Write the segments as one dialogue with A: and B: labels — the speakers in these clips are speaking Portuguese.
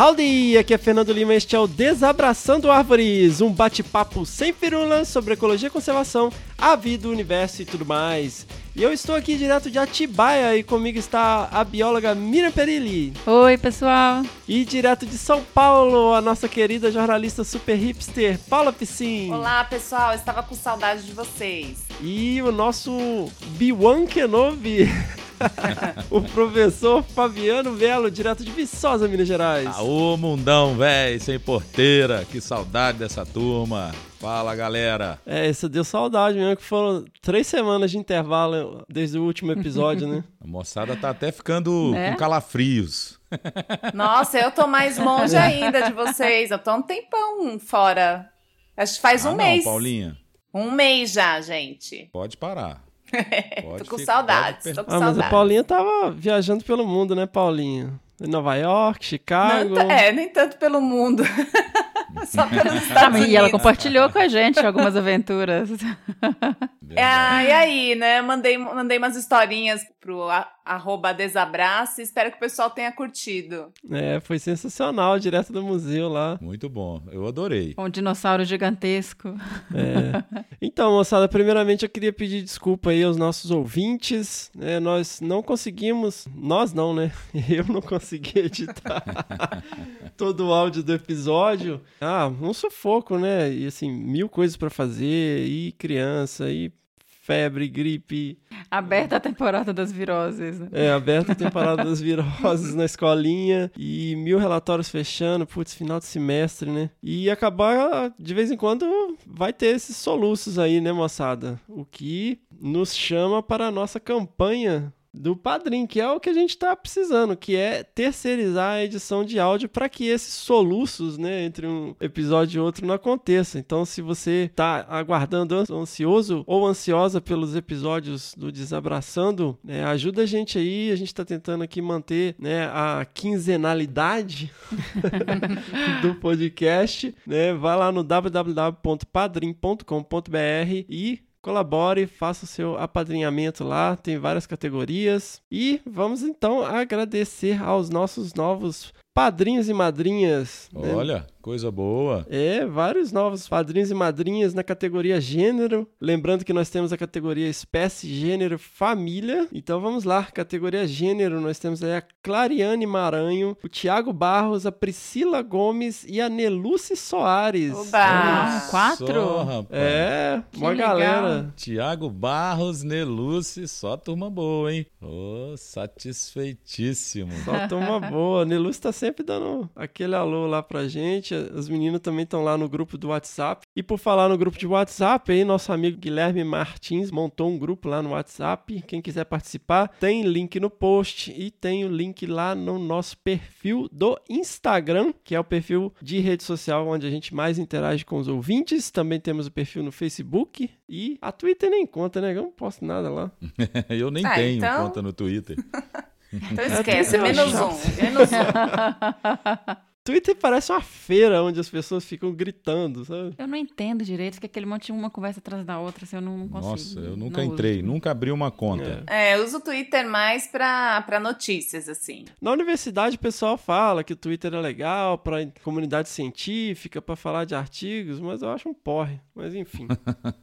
A: Howdy! Aqui é Fernando Lima este é o Desabraçando Árvores, um bate-papo sem firulas sobre ecologia e conservação, a vida, o universo e tudo mais. E eu estou aqui direto de Atibaia e comigo está a bióloga Miriam Perilli.
B: Oi, pessoal.
A: E direto de São Paulo, a nossa querida jornalista super hipster, Paula Piscin.
C: Olá, pessoal. Estava com saudade de vocês.
A: E o nosso B1 Kenobi. o professor Fabiano Velo, direto de Viçosa, Minas Gerais.
D: Aô, mundão, véi, sem porteira. Que saudade dessa turma. Fala, galera.
A: É, isso deu saudade mesmo, que foram três semanas de intervalo desde o último episódio, né?
D: A moçada tá até ficando é? com calafrios.
C: Nossa, eu tô mais longe ainda de vocês. Eu tô um tempão fora. Acho que faz
D: ah,
C: um
D: não,
C: mês.
D: Paulinha.
C: Um mês já, gente.
D: Pode parar.
C: Pode tô com saudades. Tô com
A: ah,
C: saudades.
A: mas a Paulinha tava viajando pelo mundo, né, Paulinha? Em Nova York, Chicago.
C: Não, é, nem tanto pelo mundo. Só pelos Estados Unidos.
B: E ela compartilhou com a gente algumas aventuras.
C: É, e aí, né? Mandei, mandei umas historinhas pro a, arroba Desabrace. Espero que o pessoal tenha curtido.
A: É, foi sensacional, direto do museu lá.
D: Muito bom, eu adorei.
B: Um dinossauro gigantesco.
A: É. Então, moçada, primeiramente eu queria pedir desculpa aí aos nossos ouvintes. É, nós não conseguimos, nós não, né? Eu não consegui editar todo o áudio do episódio. Ah, um sufoco, né? E assim, mil coisas para fazer, e criança, e febre, gripe.
B: Aberta a temporada das viroses, né?
A: É, aberta a temporada das viroses na escolinha e mil relatórios fechando, putz, final de semestre, né? E acabar, de vez em quando, vai ter esses soluços aí, né, moçada? O que nos chama para a nossa campanha do Padrim, que é o que a gente está precisando, que é terceirizar a edição de áudio para que esses soluços, né, entre um episódio e outro não aconteça. Então, se você está aguardando ansioso ou ansiosa pelos episódios do Desabraçando, né, ajuda a gente aí. A gente está tentando aqui manter né, a quinzenalidade do podcast. Né? Vai lá no www.padrim.com.br e colabore, faça o seu apadrinhamento lá, tem várias categorias. E vamos então agradecer aos nossos novos padrinhos e madrinhas.
D: Né? Olha, né? coisa boa.
A: É, vários novos padrinhos e madrinhas na categoria gênero. Lembrando que nós temos a categoria espécie, gênero, família. Então vamos lá, categoria gênero, nós temos aí a Clariane Maranho, o Tiago Barros, a Priscila Gomes e a Neluce Soares.
C: Oba!
B: Ah, quatro?
D: Só,
A: é, que uma legal. galera.
D: Tiago Barros, Neluce, só turma boa, hein? Ô, oh, satisfeitíssimo.
A: Só turma boa. Neluce tá sempre dando aquele alô lá pra gente. Os meninos também estão lá no grupo do WhatsApp. E por falar no grupo de WhatsApp, aí nosso amigo Guilherme Martins montou um grupo lá no WhatsApp. Quem quiser participar, tem link no post e tem o link lá no nosso perfil do Instagram, que é o perfil de rede social onde a gente mais interage com os ouvintes. Também temos o perfil no Facebook e a Twitter nem conta, né? Eu não posto nada lá.
D: Eu nem ah, tenho então... conta no Twitter.
C: Então esquece, menos um, menos um.
A: Twitter parece uma feira onde as pessoas ficam gritando, sabe?
B: Eu não entendo direito, que aquele monte de uma conversa atrás da outra, assim, eu não, não consigo.
D: Nossa, eu nunca entrei, uso. nunca abri uma conta.
C: É, é eu uso o Twitter mais pra, pra notícias, assim.
A: Na universidade o pessoal fala que o Twitter é legal pra comunidade científica, pra falar de artigos, mas eu acho um porre. Mas enfim.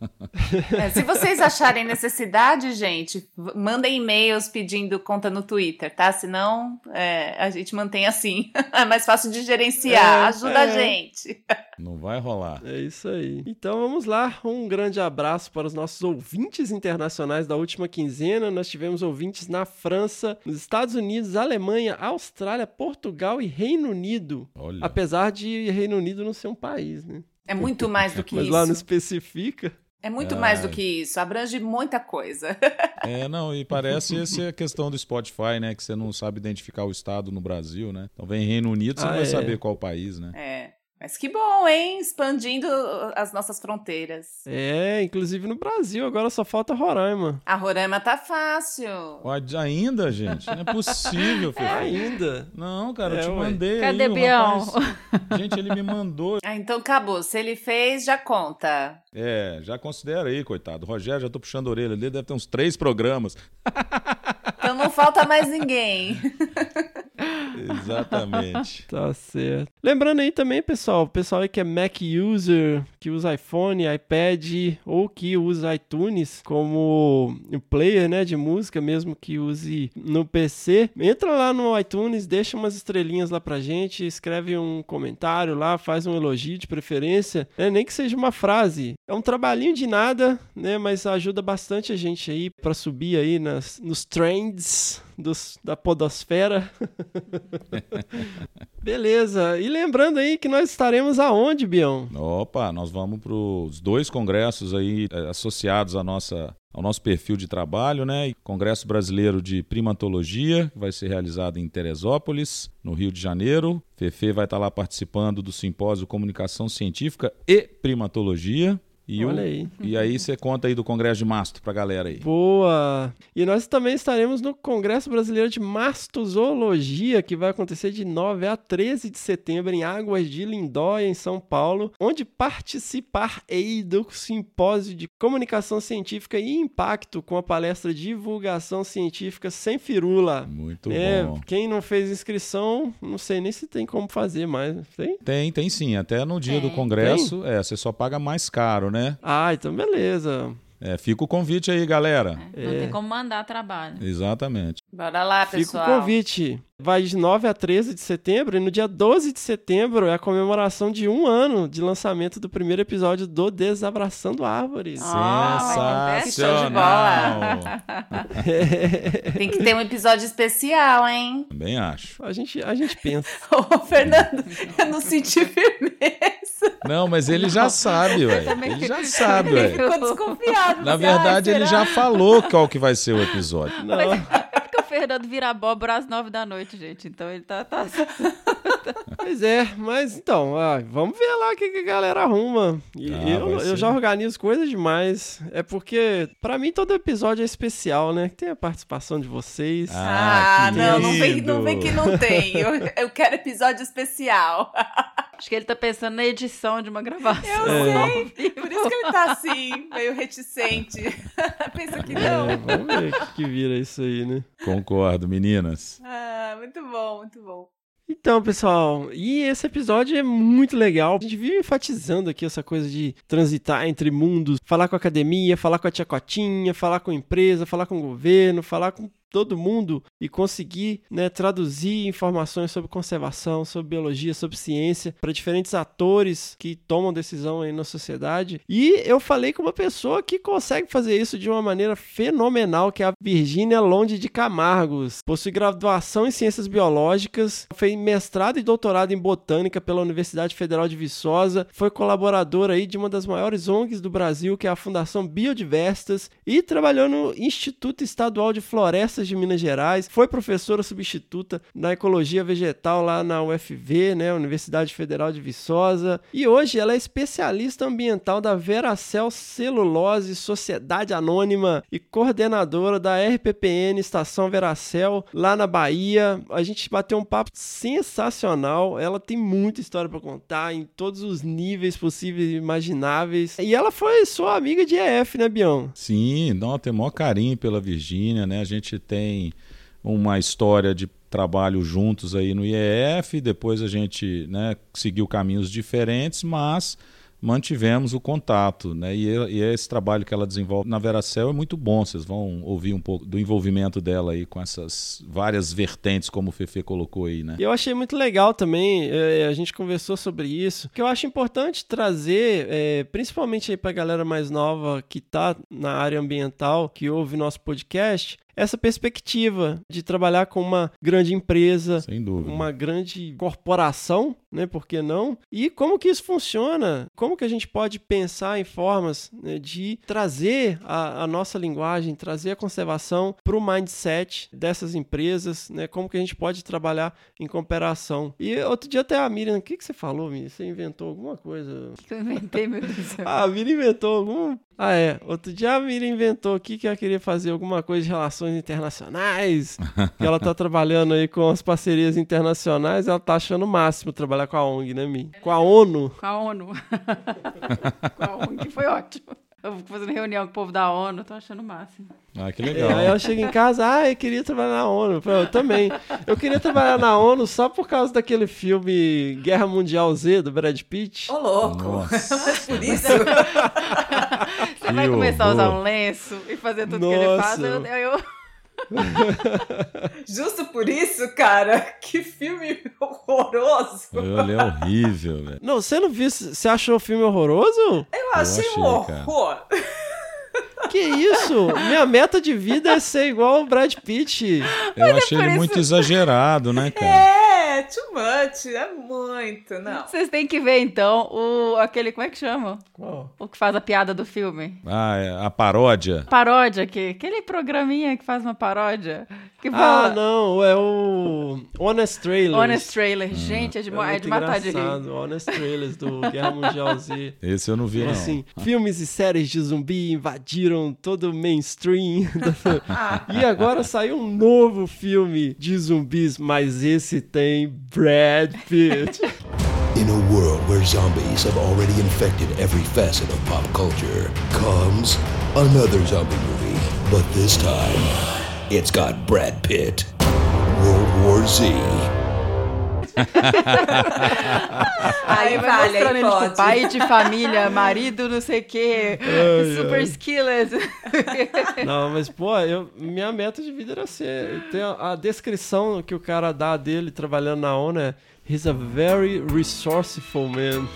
C: é, se vocês acharem necessidade, gente, mandem e-mails pedindo conta no Twitter, tá? Senão é, a gente mantém assim. é mais fácil de gerenciar. É, Ajuda é. a gente.
D: Não vai rolar.
A: É isso aí. Então vamos lá. Um grande abraço para os nossos ouvintes internacionais da última quinzena. Nós tivemos ouvintes na França, nos Estados Unidos, Alemanha, Austrália, Portugal e Reino Unido.
D: Olha.
A: Apesar de Reino Unido não ser um país, né?
C: É muito mais do que
A: Mas
C: isso.
A: Mas lá não especifica.
C: É muito é... mais do que isso, abrange muita coisa.
D: É, não, e parece essa é a questão do Spotify, né? Que você não sabe identificar o estado no Brasil, né? Então vem Reino Unido, você ah, não vai é. saber qual país, né?
C: É. Mas que bom, hein? Expandindo as nossas fronteiras.
A: É, inclusive no Brasil, agora só falta Roraima.
C: A Roraima tá fácil.
D: Pode ainda, gente? Não é possível, Fê.
A: Ainda.
D: Não, cara, eu
A: É,
D: te
A: ué.
D: mandei
B: Cadê
D: aí,
B: Bião?
D: rapaz- Gente, ele me mandou.
C: Ah, então acabou. Se ele fez, já conta.
D: É, já considera aí, coitado. O Rogério, já tô puxando a orelha dele, deve ter uns três programas.
C: Então não falta mais ninguém.
D: Exatamente.
A: Tá certo. Lembrando aí também, pessoal, o pessoal aí que é Mac user, que usa iPhone, iPad ou que usa iTunes como player, né, de música, mesmo que use no PC, entra lá no iTunes, deixa umas estrelinhas lá pra gente, escreve um comentário lá, faz um elogio de preferência, né, nem que seja uma frase. É um trabalhinho de nada, né, mas ajuda bastante a gente aí pra subir aí nas, nos trends dos, da podosfera. Beleza. E lembrando aí que nós estaremos aonde, Bião?
D: Opa, nós vamos para os dois congressos aí eh, associados à nossa, ao nosso perfil de trabalho, né? Congresso Brasileiro de Primatologia, que vai ser realizado em Teresópolis, no Rio de Janeiro. Fefe vai estar lá participando do simpósio Comunicação Científica e Primatologia. E, o-
A: Olha aí.
D: e aí você conta aí do Congresso de Mastro pra galera aí.
A: Boa! E nós também estaremos no Congresso Brasileiro de Mastozoologia, que vai acontecer de 9 a 13 de setembro em Águas de Lindóia, em São Paulo, onde participar-ei do simpósio de comunicação científica e impacto com a palestra Divulgação Científica Sem Firula.
D: Muito
A: É,
D: bom.
A: quem não fez inscrição, não sei nem se tem como fazer mais. Tem?
D: Tem, tem sim. Até no dia do
B: Tem.
D: congresso, é, você só paga mais caro, né?
A: Ah, então beleza.
D: É, fica o convite aí, galera.
B: Não tem como mandar trabalho.
D: Exatamente.
C: Bora lá,
A: Fica
C: pessoal.
A: o convite. Vai de 9 a 13 de setembro e no dia 12 de setembro é a comemoração de um ano de lançamento do primeiro episódio do Desabraçando Árvores.
C: Ah, que show de
D: Sensacional!
C: Tem que ter um episódio especial, hein?
D: Também acho.
A: A gente, a gente pensa.
C: Ô, Fernando, eu não senti firmeza.
D: Não, mas ele já sabe, ué.
B: também
D: Ele já sabe, ué.
C: Ficou desconfiado.
D: Na verdade,
C: ai,
D: ele já falou qual que vai ser o episódio.
A: Não,
B: o Fernando vira abóbora às nove da noite, gente. Então ele tá. tá...
A: pois é, mas então, ah, vamos ver lá o que, que a galera arruma. E
D: Ah,
A: eu, eu já organizo coisas demais. É porque, pra mim, todo episódio é especial, né? Tem a participação de vocês.
C: Ah,
D: que
C: não, não vem, não vem que não tem. Eu, eu quero episódio especial.
B: Acho que ele tá pensando na edição de uma gravação.
C: Eu sei. Por isso que ele tá assim, meio reticente. Pensa que não.
A: É, vamos ver o que, que vira isso aí, né?
D: Concordo, meninas.
C: Ah, muito bom, muito bom.
A: Então, pessoal, e esse episódio é muito legal. A gente vive enfatizando aqui essa coisa de transitar entre mundos, falar com a academia, falar com a tia Cotinha, falar com a empresa, falar com o governo, falar com todo mundo e conseguir né, traduzir informações sobre conservação, sobre biologia, sobre ciência para diferentes atores que tomam decisão aí na sociedade. E eu falei com uma pessoa que consegue fazer isso de uma maneira fenomenal, que é a Virgínia Londe de Camargos. Possui graduação em Ciências Biológicas, fez mestrado e doutorado em Botânica pela Universidade Federal de Viçosa, foi colaboradora aí de uma das maiores ONGs do Brasil, que é a Fundação Biodiversitas, e trabalhou no Instituto Estadual de Florestas de Minas Gerais, foi professora substituta na Ecologia Vegetal lá na UFV, né, Universidade Federal de Viçosa, e hoje ela é especialista ambiental da Veracel Celulose Sociedade Anônima e coordenadora da RPPN Estação Veracel lá na Bahia. A gente bateu um papo sensacional. Ela tem muita história para contar em todos os níveis possíveis e imagináveis. E ela foi sua amiga de EF, né, Bião?
D: Sim, não, tem maior carinho pela Virgínia, né? A gente tem uma história de trabalho juntos aí no IEF, depois a gente né, seguiu caminhos diferentes, mas mantivemos o contato, né? E, e esse trabalho que ela desenvolve na Veracel é muito bom. Vocês vão ouvir um pouco do envolvimento dela aí com essas várias vertentes, como o Fefe colocou aí, né?
A: Eu achei muito legal também, é, a gente conversou sobre isso, que eu acho importante trazer, é, principalmente aí pra galera mais nova que tá na área ambiental, que ouve nosso podcast, essa perspectiva de trabalhar com uma grande empresa,
D: Sem dúvida.
A: uma grande corporação, né? Por que não? E como que isso funciona? Como que a gente pode pensar em formas né, de trazer a, a nossa linguagem, trazer a conservação para o mindset dessas empresas, né? Como que a gente pode trabalhar em cooperação? E outro dia até a Miriam, o que, que você falou, Miriam? Você inventou alguma coisa?
B: O que eu inventei, meu Deus do céu?
A: Ah, a Miriam inventou algum. Ah, é. Outro dia a Miriam inventou aqui que ela queria fazer alguma coisa de relações internacionais. que ela tá trabalhando aí com as parcerias internacionais. Ela tá achando o máximo trabalhar com a ONG, né, Mi? Com a ONU.
B: Com a ONU. com a que foi ótimo. Eu vou fazendo reunião com o povo da ONU, tô achando o máximo.
D: Ah, que
A: É,
D: legal.
A: aí ela chega em casa, ah, eu queria trabalhar na ONU. Eu, falei, eu também. Eu queria trabalhar na ONU só por causa daquele filme Guerra Mundial Z, do Brad Pitt.
C: Ô, louco.
D: Nossa.
C: Mas por isso.
B: Você vai começar a usar um lenço e fazer tudo que ele faz.
A: Nossa.
B: Eu, eu, eu-
C: Justo por isso, cara. Que filme horroroso.
D: Ele é horrível, velho.
A: Não, você não viu? Você achou o filme horroroso?
C: Eu achei um
D: achei, cara.
C: horror.
A: Que isso? Minha meta de vida é ser igual o Brad Pitt.
D: Eu achei
B: por
D: ele
B: isso-
D: muito exagerado, né, cara?
C: É, too much. É muito, não.
B: Vocês têm que ver, então, o aquele. Como é que chama?
A: Qual?
B: O que faz a piada do filme.
D: Ah, é, a paródia.
B: Paródia aqui. Aquele programinha que faz uma paródia. Que
A: Ah,
B: fala.
A: não, é o Honest Trailers.
B: Honest Trailer. Gente, é de,
A: É,
B: é de matar de rir.
A: engraçado, Honest Trailers do Guerra Mundial Z.
D: Esse eu não vi, não.
A: Assim, filmes e séries de zumbi invadiram todo o mainstream. e agora saiu um novo filme de zumbis, mas esse tem Brad Pitt.
E: In a world where zombies have already infected every facet of pop culture, comes another zombie movie. But this time, it's got Brad Pitt. World War Z.
C: Aí
B: vai
C: vale,
B: mostrando
C: aí
B: ele, tipo,
C: pode.
B: pai de família, marido, não sei o quê, super skillet.
A: Não, mas, pô, eu, minha meta de vida era ser. Tem a, a descrição que o cara dá dele trabalhando na ONU é. He's a very resourceful man.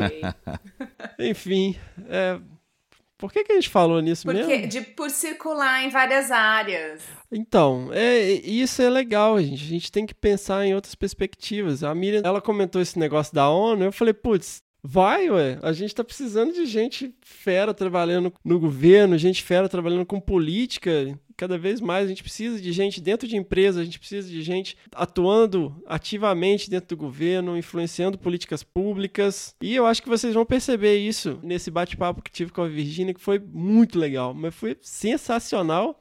A: Enfim, é, por que, que a gente falou nisso
C: Porque,
A: mesmo?
C: de, por circular em várias áreas.
A: Então, é, isso é legal, gente. A gente tem que pensar em outras perspectivas. A Miriam, ela comentou esse negócio da ONU, eu falei, putz, vai, ué. A gente tá precisando de gente fera trabalhando no governo, gente fera trabalhando com política. Cada vez mais a gente precisa de gente dentro de empresa, a gente precisa de gente atuando ativamente dentro do governo, influenciando políticas públicas. E eu acho que vocês vão perceber isso nesse bate-papo que tive com a Virgínia, que foi muito legal, mas foi sensacional.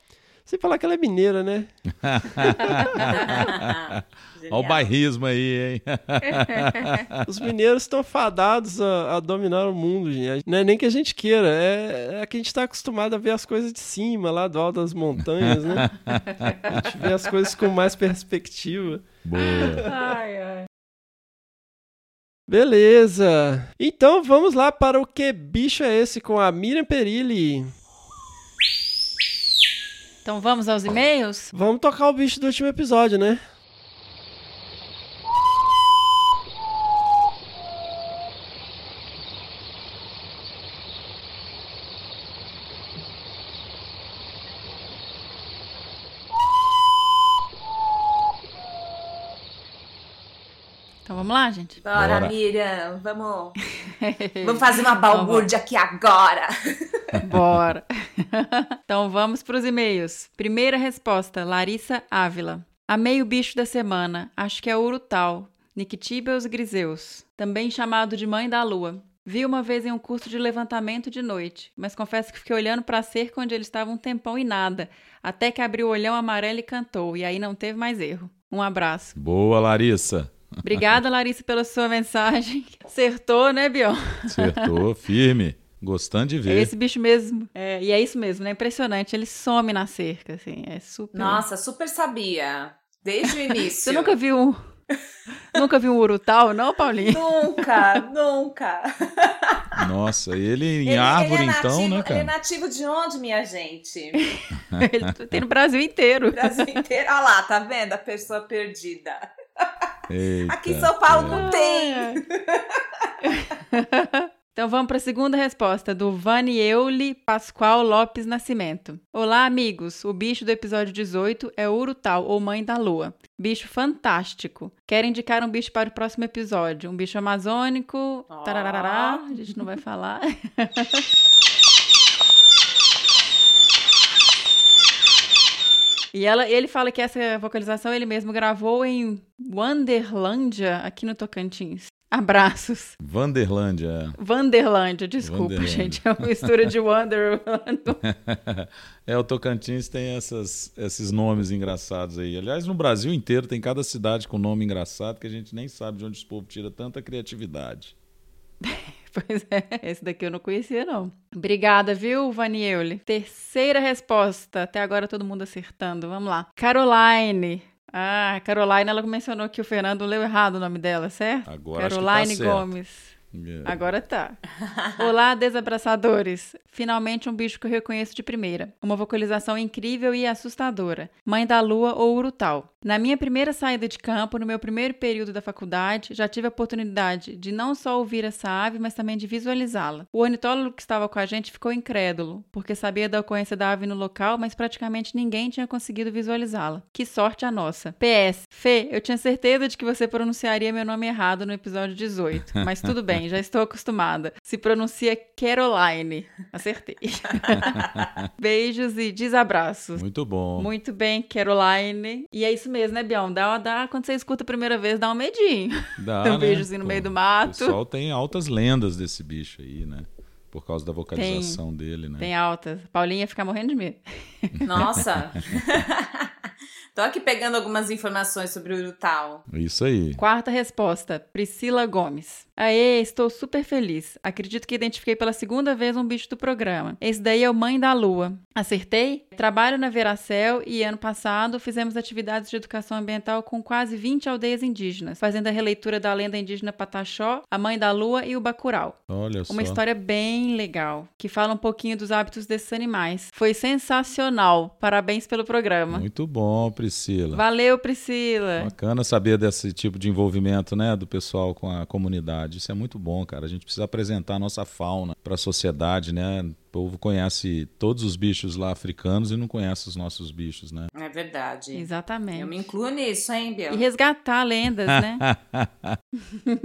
A: Sem falar que ela é mineira, né?
D: Olha o bairrismo aí, hein?
A: Os mineiros estão fadados a, a dominar o mundo, gente. Não é nem que a gente queira, é, é que a gente está acostumado a ver as coisas de cima, lá do alto das montanhas, né? A gente vê as coisas com mais perspectiva.
D: Boa.
B: ai, ai.
A: Beleza. Então vamos lá para o Que Bicho é Esse com a Miriam Perilli.
B: Então vamos aos e-mails?
A: Vamos tocar o bicho do último episódio, né?
B: Então vamos lá, gente?
C: Bora,
D: Bora.
C: Miriam, vamos, vamos fazer uma balbúrdia aqui agora.
B: Bora. então vamos para os e-mails. Primeira resposta, Larissa Ávila. Amei o bicho da semana. Acho que é o Urutau. Nictíbeos griseus. Também chamado de mãe da lua. Vi uma vez em um curso de levantamento de noite, mas confesso que fiquei olhando para a cerca onde ele estava um tempão e nada, até que abriu o olhão amarelo e cantou, e aí não teve mais erro. Um abraço.
D: Boa, Larissa.
B: Obrigada, Larissa, pela sua mensagem. Acertou, né, Bion?
D: Acertou, firme. Gostando de
B: É
D: ver.
B: esse bicho mesmo. É, e é isso mesmo, né? Impressionante. Ele some na cerca, assim. É super.
C: Nossa, super sabia. Desde o início.
B: Você nunca viu um. nunca viu um urutau, não, Paulinho?
C: Nunca, nunca.
D: Nossa, ele em
C: Ele-
D: árvore,
C: ele é
D: então,
C: nativo,
D: né,
C: Ele é
D: cara?
C: nativo de onde, minha gente?
B: Ele tem no Brasil inteiro.
C: Brasil inteiro. Olha lá, tá vendo? A pessoa perdida.
D: Eita,
C: Aqui em São Paulo não
D: é.
C: tem.
B: Então vamos para a segunda resposta, do Vanieuli Pascoal Lopes Nascimento. Olá, amigos. O bicho do episódio 18 é o Urutau, ou Mãe da Lua. Bicho fantástico. Quero indicar um bicho para o próximo episódio. Um bicho amazônico. Tararará. A gente não vai falar. E ela, ele fala que essa vocalização ele mesmo gravou em Wanderlândia, aqui no Tocantins. Abraços.
D: Vanderlândia.
B: Vanderlândia, desculpa,
D: Vanderlândia.
B: gente. É uma mistura de Wonderland.
D: é, o Tocantins tem essas, esses nomes engraçados aí. Aliás, no Brasil inteiro tem cada cidade com nome engraçado que a gente nem sabe de onde os povo tira tanta criatividade.
B: Pois é, esse daqui eu não conhecia, não. Obrigada, viu, Vanieuli? Terceira resposta. Até agora todo mundo acertando. Vamos lá. Caroline. Ah, Caroline, ela mencionou que o Fernando leu errado o nome dela, certo?
D: Agora acho que tá
B: Caroline
D: certo.
B: Gomes.
D: É.
B: Agora tá. Olá, desabraçadores. Finalmente um bicho que eu reconheço de primeira. Uma vocalização incrível e assustadora. Mãe da Lua ou Urutau. Na minha primeira saída de campo, no meu primeiro período da faculdade, já tive a oportunidade de não só ouvir essa ave, mas também de visualizá-la. O ornitólogo que estava com a gente ficou incrédulo, porque sabia da ocorrência da ave no local, mas praticamente ninguém tinha conseguido visualizá-la. Que sorte a nossa. PS, Fê, eu tinha certeza de que você pronunciaria meu nome errado no episódio 18, mas tudo bem, já estou acostumada. Se pronuncia Caroline. Acertei. Beijos e desabraços.
D: Muito bom.
B: Muito bem, Caroline. E é isso mesmo, né, Bião? Dá, dá, quando você escuta a primeira vez, dá um medinho.
D: Dá,
B: Tem um
D: né?
B: beijozinho no meio do
D: O
B: mato.
D: pessoal tem altas lendas desse bicho aí, né? Por causa da vocalização dele, né?
B: Tem altas. Paulinha fica morrendo de medo.
C: Nossa. Tô aqui pegando algumas informações sobre o Urutau.
D: Isso aí.
B: Quarta resposta, Priscila Gomes. Aê, estou super feliz. Acredito que identifiquei pela segunda vez um bicho do programa. Esse daí é o Mãe da Lua. Acertei? Trabalho na Veracel e ano passado fizemos atividades de educação ambiental com quase 20 aldeias indígenas, fazendo a releitura da lenda indígena Pataxó, a Mãe da Lua e o Bacurau.
D: Olha só.
B: Uma história bem legal, que fala um pouquinho dos hábitos desses animais. Foi sensacional. Parabéns pelo programa.
D: Muito bom, Priscila.
B: Valeu, Priscila.
D: Bacana saber desse tipo de envolvimento, né, do pessoal com a comunidade. Isso é muito bom, cara. A gente precisa apresentar a nossa fauna para a sociedade, né? O povo conhece todos os bichos lá africanos e não conhece os nossos bichos, né?
C: É verdade.
B: Exatamente.
C: Eu me incluo nisso, hein, Biel?
B: E resgatar lendas, né?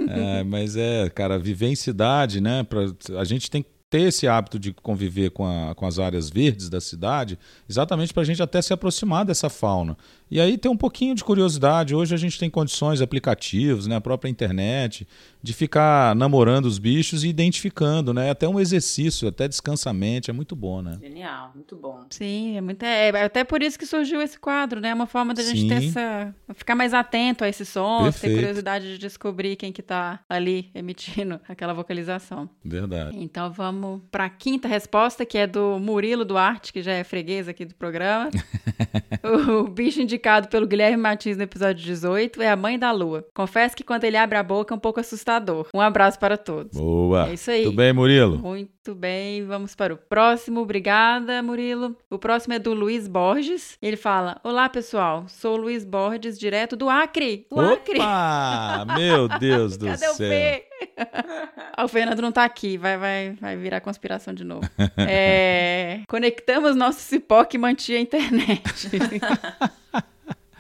D: É, mas é, cara, viver em cidade, né? Pra, a gente tem que ter esse hábito de conviver com, a- com as áreas verdes da cidade, exatamente para a gente até se aproximar dessa fauna. E aí tem um pouquinho de curiosidade. Hoje a gente tem condições, aplicativos, né, a própria internet, de ficar namorando os bichos e identificando, né? Até um exercício, até descansa a mente, é muito bom, né?
C: Genial, muito bom.
B: Sim, é, muito, é é até por isso que surgiu esse quadro, né? É uma forma da gente ter essa. ficar mais atento a esses sons, ter curiosidade de descobrir quem que tá ali emitindo aquela vocalização.
D: Verdade.
B: Então vamos para a quinta resposta, que é do Murilo Duarte, que já é freguês aqui do programa. o bicho indicado pelo Guilherme Martins no episódio 18 é a mãe da lua. Confesso que quando ele abre a boca é um pouco assustador. Um abraço para todos.
D: Boa.
B: É isso aí.
D: Tudo bem, Murilo?
B: Muito bem, vamos para o próximo. Obrigada, Murilo. O próximo é do Luiz Borges. Ele fala: Olá, pessoal. Sou o Luiz Borges, direto do Acre. O Acre.
D: Opa! Meu Deus do
B: Cadê o
D: céu.
B: P? Ah, o Fernando não tá aqui, vai, vai, vai virar conspiração de novo. É, conectamos nosso cipó que mantinha a internet.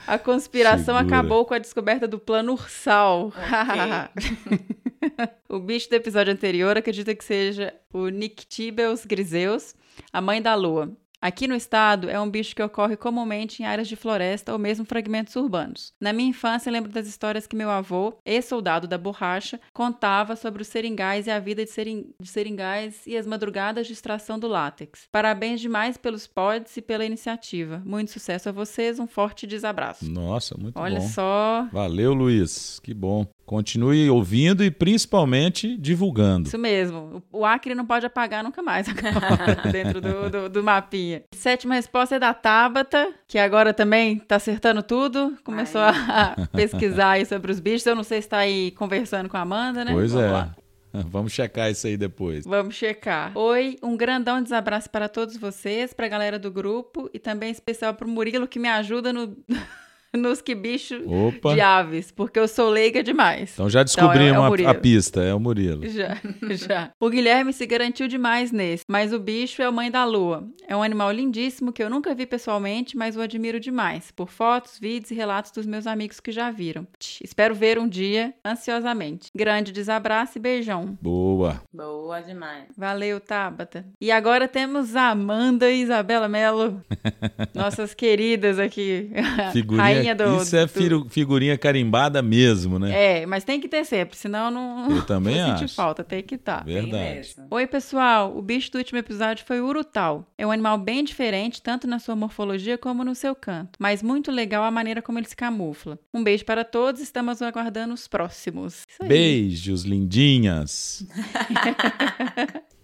B: A conspiração
D: Segura.
B: acabou com a descoberta do plano Ursal. o bicho do episódio anterior acredita que seja o Nictibels griseus, a mãe da lua. Aqui no estado, é um bicho que ocorre comumente em áreas de floresta ou mesmo fragmentos urbanos. Na minha infância, lembro das histórias que meu avô, ex-soldado da borracha, contava sobre os seringais e a vida de, sering... de seringais e as madrugadas de extração do látex. Parabéns demais pelos pods e pela iniciativa. Muito sucesso a vocês, um forte desabraço.
D: Nossa, muito
B: Olha
D: bom.
B: só,
D: Valeu, Luiz. Que bom. Continue ouvindo e principalmente divulgando.
B: Isso mesmo. O Acre não pode apagar nunca mais agora, dentro do, do, do mapinha. Sétima resposta é da Tabata, que agora também tá acertando tudo. Começou
C: Ai.
B: a pesquisar aí sobre os bichos. Eu não sei se tá aí conversando com a Amanda, né?
D: Pois
B: Vamos
D: é.
B: lá.
D: Vamos checar isso aí depois.
B: Vamos checar. Oi, um grandão desabraço para todos vocês, para a galera do grupo e também especial para o Murilo que me ajuda no nos que bicho
D: Opa.
B: de aves, porque eu sou leiga demais.
D: Então já descobrimos
B: Então, é o
D: a- pista, é o Murilo.
B: Já, já. O Guilherme se garantiu demais nesse, mas o bicho é o mãe da lua. É um animal lindíssimo que eu nunca vi pessoalmente, mas o admiro demais, por fotos, vídeos e relatos dos meus amigos que já viram. Espero ver um dia, ansiosamente. Grande desabraço e beijão.
D: Boa.
C: Boa demais.
B: Valeu, Tabata. E agora temos a Amanda e Isabela Mello, nossas queridas aqui.
D: Figurinha,
B: Rainha do.
D: isso é
B: do-
D: figurinha carimbada mesmo, né?
B: É, mas tem que ter sempre, senão não.
D: Eu também
B: sentir
D: acho.
B: falta, tem que estar.
C: Bem
D: Verdade.
B: Oi, pessoal! O bicho do último episódio foi o urutau. É um animal bem diferente, tanto na sua morfologia como no seu canto, mas muito legal a maneira como ele se camufla. Um beijo para todos, estamos aguardando os próximos.
D: Beijos, lindinhas.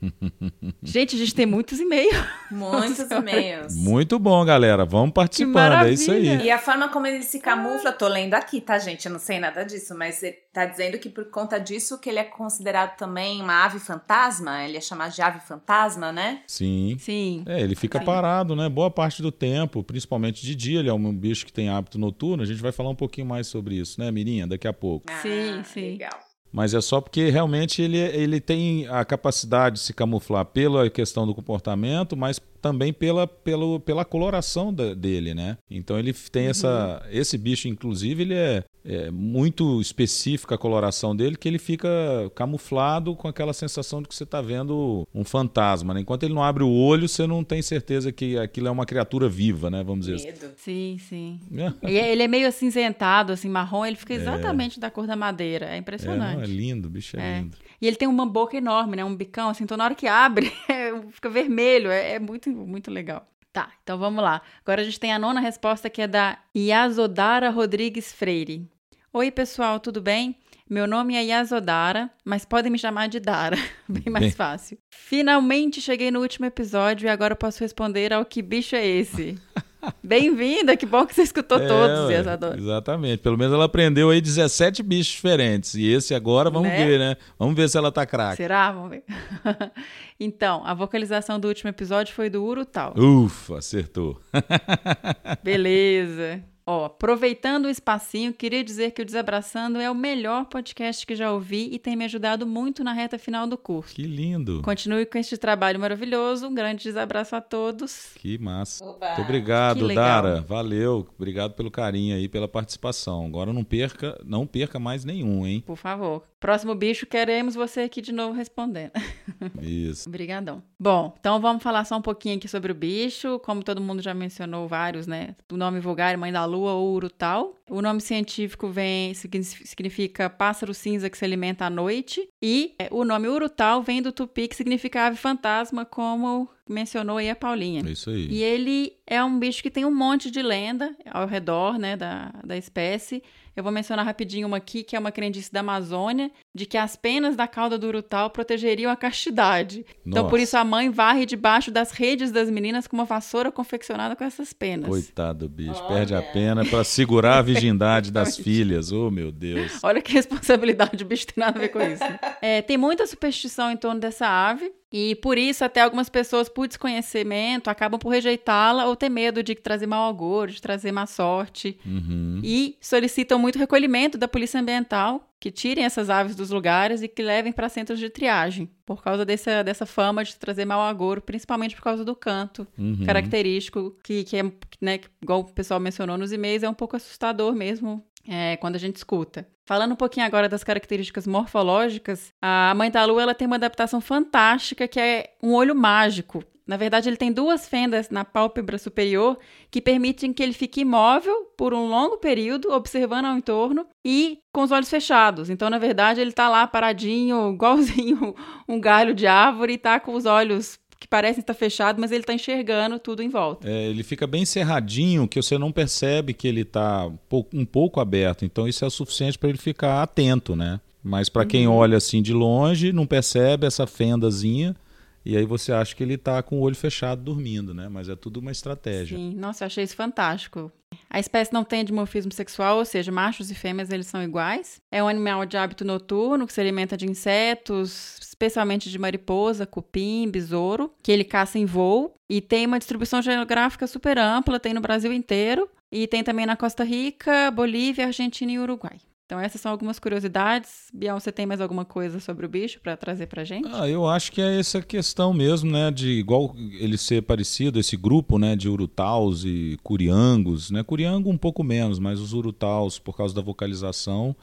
B: Gente, a gente tem muitos e-mails.
C: Muitos e-mails.
D: Muito bom, galera. Vamos participando, é isso aí.
B: maravilha.
C: E a forma como ele se camufla, tô lendo aqui, tá, gente? Eu não sei nada disso, mas ele tá dizendo que por conta disso que ele é considerado também uma ave fantasma, ele é chamado de ave fantasma, né?
D: Sim.
B: Sim.
D: É, ele fica parado, né? Boa parte do tempo, principalmente de dia. Ele é um bicho que tem hábito noturno. A gente vai falar um pouquinho mais sobre isso, né, Mirinha? Daqui a pouco.
B: Sim, sim.
C: Ah, Legal.
D: Mas é só porque realmente ele, ele tem a capacidade de se camuflar pela questão do comportamento, mas também pela, pelo, pela coloração da- dele, né? Então ele tem essa. Esse bicho, inclusive, ele é, é muito específica a coloração dele, que ele fica camuflado com aquela sensação de que você está vendo um fantasma. Né? Enquanto ele não abre o olho, você não tem certeza que aquilo é uma criatura viva, né? Vamos dizer
C: Medo.
B: Sim, sim.
D: assim.
B: E ele é meio acinzentado, assim, marrom, ele fica exatamente da cor da madeira. É
D: É,
B: impressionante.
D: não, é lindo, o bicho é,
B: É.
D: lindo.
B: E ele tem uma boca enorme, né? Um bicão, assim, então na hora que abre, fica vermelho. É, é muito, muito legal. Tá, então vamos lá. Agora a gente tem a nona resposta que é da Yazodara Rodrigues Freire. Oi, pessoal, tudo bem? Meu nome é Yazodara, mas podem me chamar de Dara, bem mais
D: Bem-
B: fácil. Finalmente cheguei no último episódio e agora posso responder ao que bicho é esse. Bem-vinda, que bom que você escutou
D: É,
B: todos, Yazodara.
D: Exatamente. Pelo menos ela aprendeu aí 17 bichos diferentes. E esse agora, vamos
B: Né?
D: ver, né? Vamos ver se ela tá craque.
B: Será? Vamos ver. então, a vocalização do último episódio foi do Urutau.
D: Ufa, acertou.
B: Beleza. Ó, aproveitando o espacinho, queria dizer que o Desabraçando é o melhor podcast que já ouvi e tem me ajudado muito na reta final do curso.
D: Que lindo.
B: Continue com este trabalho maravilhoso. Um grande desabraço a todos.
D: Que massa.
C: Oba.
D: Muito obrigado. Dara. Valeu. Obrigado pelo carinho aí, pela participação. Agora não perca, não perca mais nenhum, hein?
B: Por favor. Próximo bicho, queremos você aqui de novo respondendo.
D: Isso.
B: Obrigadão. Bom, então vamos falar só um pouquinho aqui sobre o bicho. Como todo mundo já mencionou vários, né? O nome vulgar Mãe da Lua ou Urutau. O nome científico vem signi- significa pássaro cinza que se alimenta à noite. E é, o nome Urutau vem do tupi que significa ave fantasma, como mencionou aí a Paulinha.
D: É isso aí.
B: E ele é um bicho que tem um monte de lenda ao redor, né, da, da espécie. Eu vou mencionar rapidinho uma aqui, que é uma crendice da Amazônia, de que as penas da cauda do urutau protegeriam a castidade. Então, por
D: Nossa.
B: isso, a mãe varre debaixo das redes das meninas com uma vassoura confeccionada com essas penas.
D: Coitado do bicho. Perde a pena pra segurar a virgindade das filhas. Oh, meu Deus.
B: Olha que responsabilidade, o bicho tem nada a ver com isso. né? É, tem muita superstição em torno dessa ave. E por isso, até algumas pessoas, por desconhecimento, acabam por rejeitá-la ou ter medo de trazer mau agouro, de trazer má sorte.
D: Uhum.
B: E solicitam muito recolhimento da Polícia Ambiental, que tirem essas aves dos lugares e que levem para centros de triagem, por causa dessa, dessa fama de trazer mau agouro, principalmente por causa do canto
D: Uhum.
B: característico, que, que é, né, igual o pessoal mencionou nos e-mails, é um pouco assustador mesmo é, quando a gente escuta. Falando um pouquinho agora das características morfológicas, a mãe da lua ela tem uma adaptação fantástica que é um olho mágico. Na verdade, ele tem duas fendas na pálpebra superior que permitem que ele fique imóvel por um longo período, observando ao entorno e com os olhos fechados. Então, na verdade, ele tá lá paradinho, igualzinho um galho de árvore, e tá com os olhos que parecem estar fechados, mas ele tá enxergando tudo em volta.
D: É, ele fica bem cerradinho, que você não percebe que ele está um pouco aberto. Então isso é o suficiente para ele ficar atento, né? Mas para quem
B: Uhum.
D: olha assim de longe, não percebe essa fendazinha. E aí você acha que ele tá com o olho fechado dormindo, né? Mas é tudo uma estratégia.
B: Sim, nossa, eu achei isso fantástico. A espécie não tem dimorfismo sexual, ou seja, machos e fêmeas eles são iguais. É um animal de hábito noturno que se alimenta de insetos, especialmente de mariposa, cupim, besouro, que ele caça em voo e tem uma distribuição geográfica super ampla, tem no Brasil inteiro. E tem também na Costa Rica, Bolívia, Argentina e Uruguai. Então essas são algumas curiosidades. Biel, você tem mais alguma coisa sobre o bicho para trazer pra gente?
D: Ah, eu acho que é essa questão mesmo, né, de igual ele ser parecido, esse grupo, né, de urutaus e curiangos, né, curiango um pouco menos, mas os urutaus, por causa da vocalização,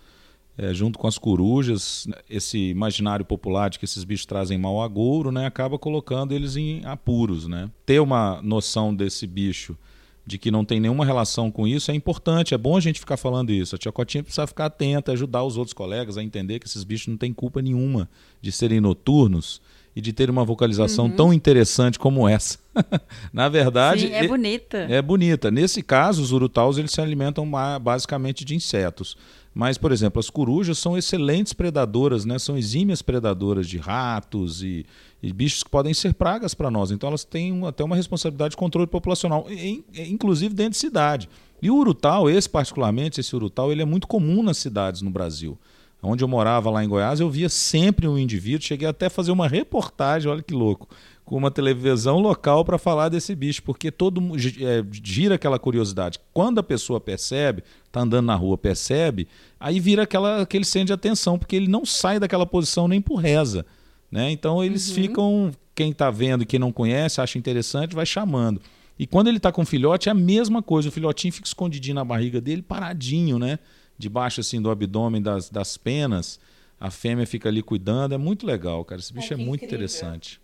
D: é, junto com as corujas, esse imaginário popular de que esses bichos trazem mau agouro, né, acaba colocando eles em apuros, né. Ter uma noção desse bicho de que não tem nenhuma relação com isso é importante, é bom a gente ficar falando isso. A tia Cotinha precisa ficar atenta, ajudar os outros colegas a entender que esses bichos não têm culpa nenhuma de serem noturnos e de ter uma vocalização
B: Uhum.
D: tão interessante como essa. Na verdade,
B: Sim, é
D: e-
B: bonita.
D: é bonita. Nesse caso, os urutaus eles se alimentam basicamente de insetos. Mas, por exemplo, as corujas são excelentes predadoras, né? São exímias predadoras de ratos e, e bichos que podem ser pragas para nós. Então, elas têm até uma responsabilidade de controle populacional, inclusive dentro de cidade. E o urutal, esse particularmente, esse urutal, ele é muito comum nas cidades no Brasil. Onde eu morava lá em Goiás, eu via sempre um indivíduo. Cheguei até a fazer uma reportagem, olha que louco, com uma televisão local para falar desse bicho, porque todo é, gira aquela curiosidade. Quando a pessoa percebe, tá andando na rua, percebe, aí vira aquela, aquele centro de atenção, porque ele não sai daquela posição nem por reza. Né? Então eles ficam, quem está vendo e quem não conhece, acha interessante, vai chamando. E quando ele está com o filhote, é a mesma coisa. O filhotinho fica escondidinho na barriga dele, paradinho, né? Debaixo assim do abdômen das, das penas. A fêmea fica ali cuidando. É muito legal, cara. Esse bicho é
C: que
D: muito
C: incrível.
D: interessante.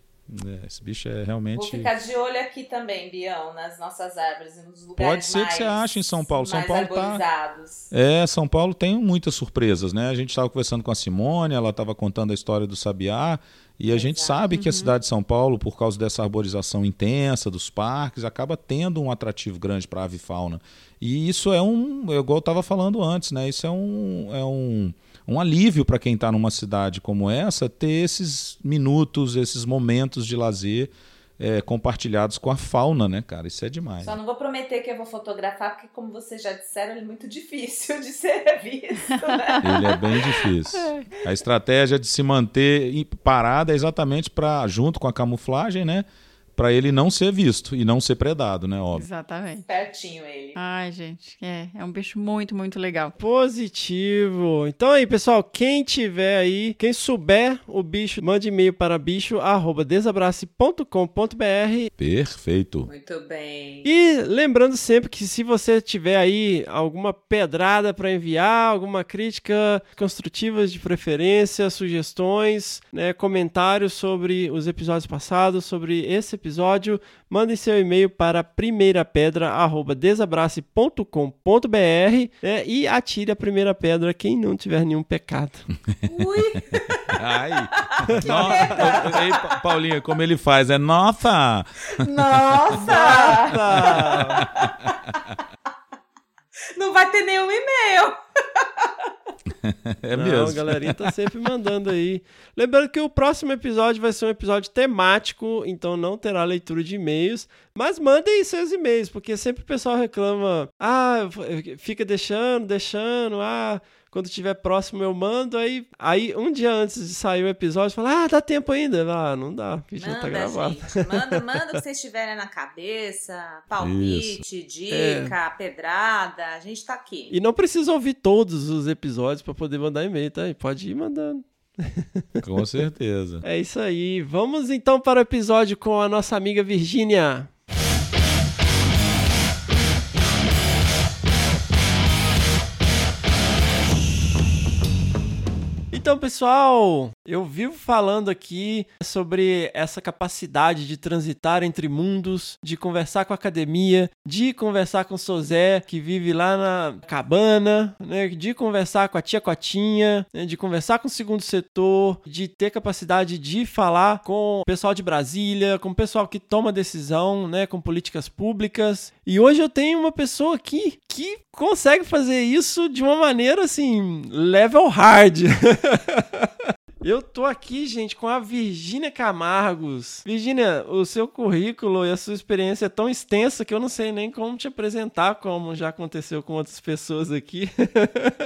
D: É, esse bicho é
C: Vou
D: realmente.
C: ficar de olho aqui também, Bião, nas nossas árvores, nos lugares
D: Pode ser que você
C: mais-
D: ache em São Paulo. São
C: mais
D: Paulo tá-
C: arborizados.
D: É, São Paulo tem muitas surpresas, né? A gente estava conversando com a Simone, ela estava contando a história do Sabiá, e a gente
C: Exato.
D: sabe que a cidade de São Paulo, por causa dessa arborização intensa dos parques, acaba tendo um atrativo grande para a avifauna. E isso é um, é igual eu estava falando antes, né? Isso é um, é um, um alívio para quem está numa cidade como essa ter esses minutos, esses momentos de lazer é, compartilhados com a fauna, né, cara? Isso é demais.
C: Só não vou prometer que eu vou fotografar, porque como vocês já disseram, ele é muito difícil de ser visto, né?
D: Ele é bem difícil. A estratégia de se manter parada é exatamente para, junto com a camuflagem, né? Para ele não ser visto e não ser predado, né? Óbvio.
B: Exatamente.
C: Pertinho ele.
B: Ai, gente, é, é um bicho muito, muito legal.
A: Positivo. Então aí, pessoal, quem tiver aí, quem souber o bicho, mande e-mail para bicho@desabrace.com.br.
D: Perfeito.
C: Muito bem.
A: E lembrando sempre que se você tiver aí alguma pedrada para enviar, alguma crítica construtiva de preferência, sugestões, né, comentários sobre os episódios passados, sobre esse episódio, mandem seu e-mail para primeirapedra@desabrace.com.br né, e atire a primeira pedra quem não tiver nenhum pecado.
C: Ui,
D: Ai. No- Ei, Pa- Paulinha, como ele faz? É nossa!
C: nossa!
A: Ah,
C: Não vai ter nenhum e-mail.
D: É
A: Não,
D: mesmo.
A: a galerinha tá sempre mandando aí. Lembrando que o próximo episódio vai ser um episódio temático, então não terá leitura de e-mails. Mas mandem seus e-mails, porque sempre o pessoal reclama. Ah, fica deixando, deixando. Ah, quando estiver próximo eu mando. Aí, aí um dia antes de sair o episódio, fala: Ah, dá tempo ainda. Ah, não dá, porque já tá
C: Manda,
A: gravado.
C: gente. Manda, manda o que vocês tiverem na cabeça. Palpite, dica, pedrada. A gente tá aqui.
A: E não precisa ouvir todos os episódios para poder mandar e-mail, tá? E pode ir mandando.
D: Com certeza.
A: É isso aí. Vamos então para o episódio com a nossa amiga Virgínia. Então, pessoal, eu vivo falando aqui sobre essa capacidade de transitar entre mundos, de conversar com a academia, de conversar com o Sozé, que vive lá na cabana, né, de conversar com a tia Cotinha, né, de conversar com o segundo setor, de ter capacidade de falar com o pessoal de Brasília, com o pessoal que toma decisão, né, com políticas públicas. E hoje eu tenho uma pessoa aqui que consegue fazer isso de uma maneira assim, level hard. Eu tô aqui, gente, com a Virgínia Camargos. Virgínia, o seu currículo e a sua experiência é tão extensa que eu não sei nem como te apresentar, como já aconteceu com outras pessoas aqui.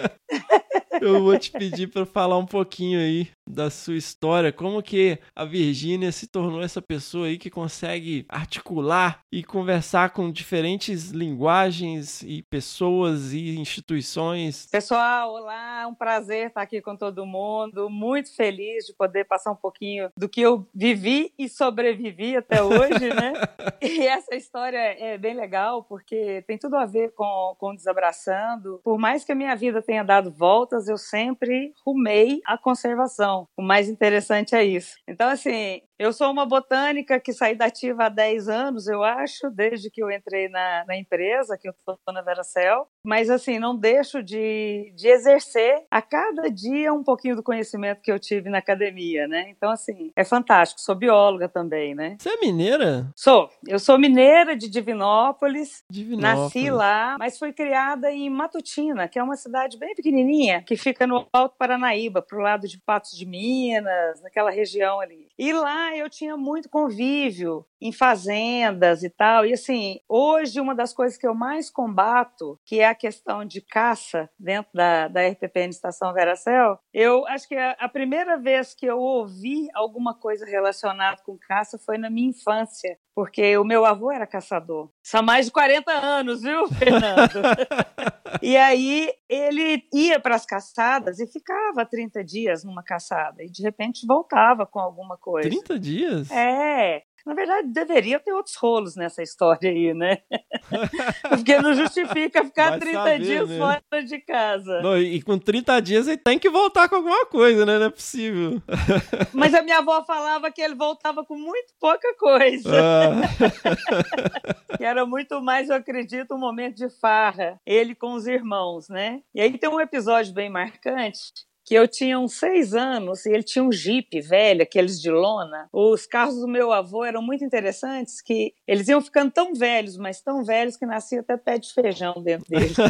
A: eu vou te pedir para falar um pouquinho aí da sua história, como que a Virgínia se tornou essa pessoa aí que consegue articular e conversar com diferentes linguagens e pessoas e instituições.
F: Pessoal, olá, é um prazer estar aqui com todo mundo, muito feliz de poder passar um pouquinho do que eu vivi e sobrevivi até hoje, né? e essa história é bem legal porque tem tudo a ver com, com Desabraçando. Por mais que a minha vida tenha dado voltas, eu sempre rumei a conservação. O mais interessante é isso. Então, assim, eu sou uma botânica que saí da ativa há 10 anos, eu acho, desde que eu entrei na, na empresa, que eu estou na Veracel. Mas, assim, não deixo de, de exercer a cada dia um pouquinho do conhecimento que eu tive na academia, né? Então, assim, é fantástico. Sou bióloga também, né?
A: Você é mineira?
F: Sou. Eu sou mineira de Divinópolis.
A: Divinópolis.
F: Nasci lá, mas fui criada em Matutina, que é uma cidade bem pequenininha, que fica no Alto Paranaíba, pro lado de Patos de Minas, naquela região ali. E lá eu tinha muito convívio em fazendas e tal. E assim, hoje uma das coisas que eu mais combato, que é a questão de caça dentro da, da RPPN Estação Veracel, eu acho que a, a primeira vez que eu ouvi alguma coisa relacionada com caça foi na minha infância, porque o meu avô era caçador. São mais de 40 anos, viu, Fernando? e aí ele ia para as caçadas e ficava 30 dias numa caçada e de repente voltava com alguma coisa.
A: 30 dias?
F: É. Na verdade, deveria ter outros rolos nessa história aí, né? Porque não justifica ficar
A: Vai
F: 30
A: saber,
F: dias
A: né?
F: fora de casa.
A: Não, e com 30 dias ele tem que voltar com alguma coisa, né? Não é possível.
F: Mas a minha avó falava que ele voltava com muito pouca coisa.
A: Ah.
F: Que era muito mais, eu acredito, um momento de farra. Ele com os irmãos, né? E aí tem um episódio bem marcante que eu tinha uns seis anos e ele tinha um Jeep velho, aqueles de lona. Os carros do meu avô eram muito interessantes, que eles iam ficando tão velhos, mas tão velhos que nascia até pé de feijão dentro deles.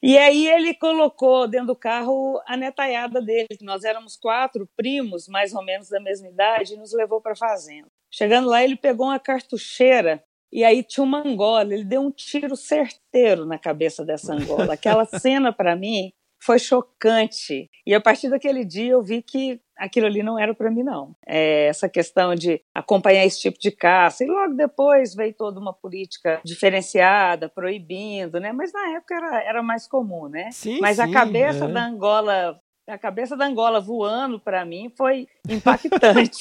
F: E aí ele colocou dentro do carro a netaiada dele. Nós éramos quatro primos, mais ou menos da mesma idade, e nos levou para a fazenda. Chegando lá, ele pegou uma cartucheira e aí tinha uma angola. Ele deu um tiro certeiro na cabeça dessa angola. Aquela cena, para mim, foi chocante. E a partir daquele dia eu vi que aquilo ali não era para mim, não. É, essa questão de acompanhar esse tipo de caça. E logo depois veio toda uma política diferenciada, proibindo, né? Mas na época era, era mais comum, né?
A: Sim,
F: Mas a
A: sim,
F: cabeça
A: é.
F: da Angola. A cabeça da Angola voando para mim foi impactante.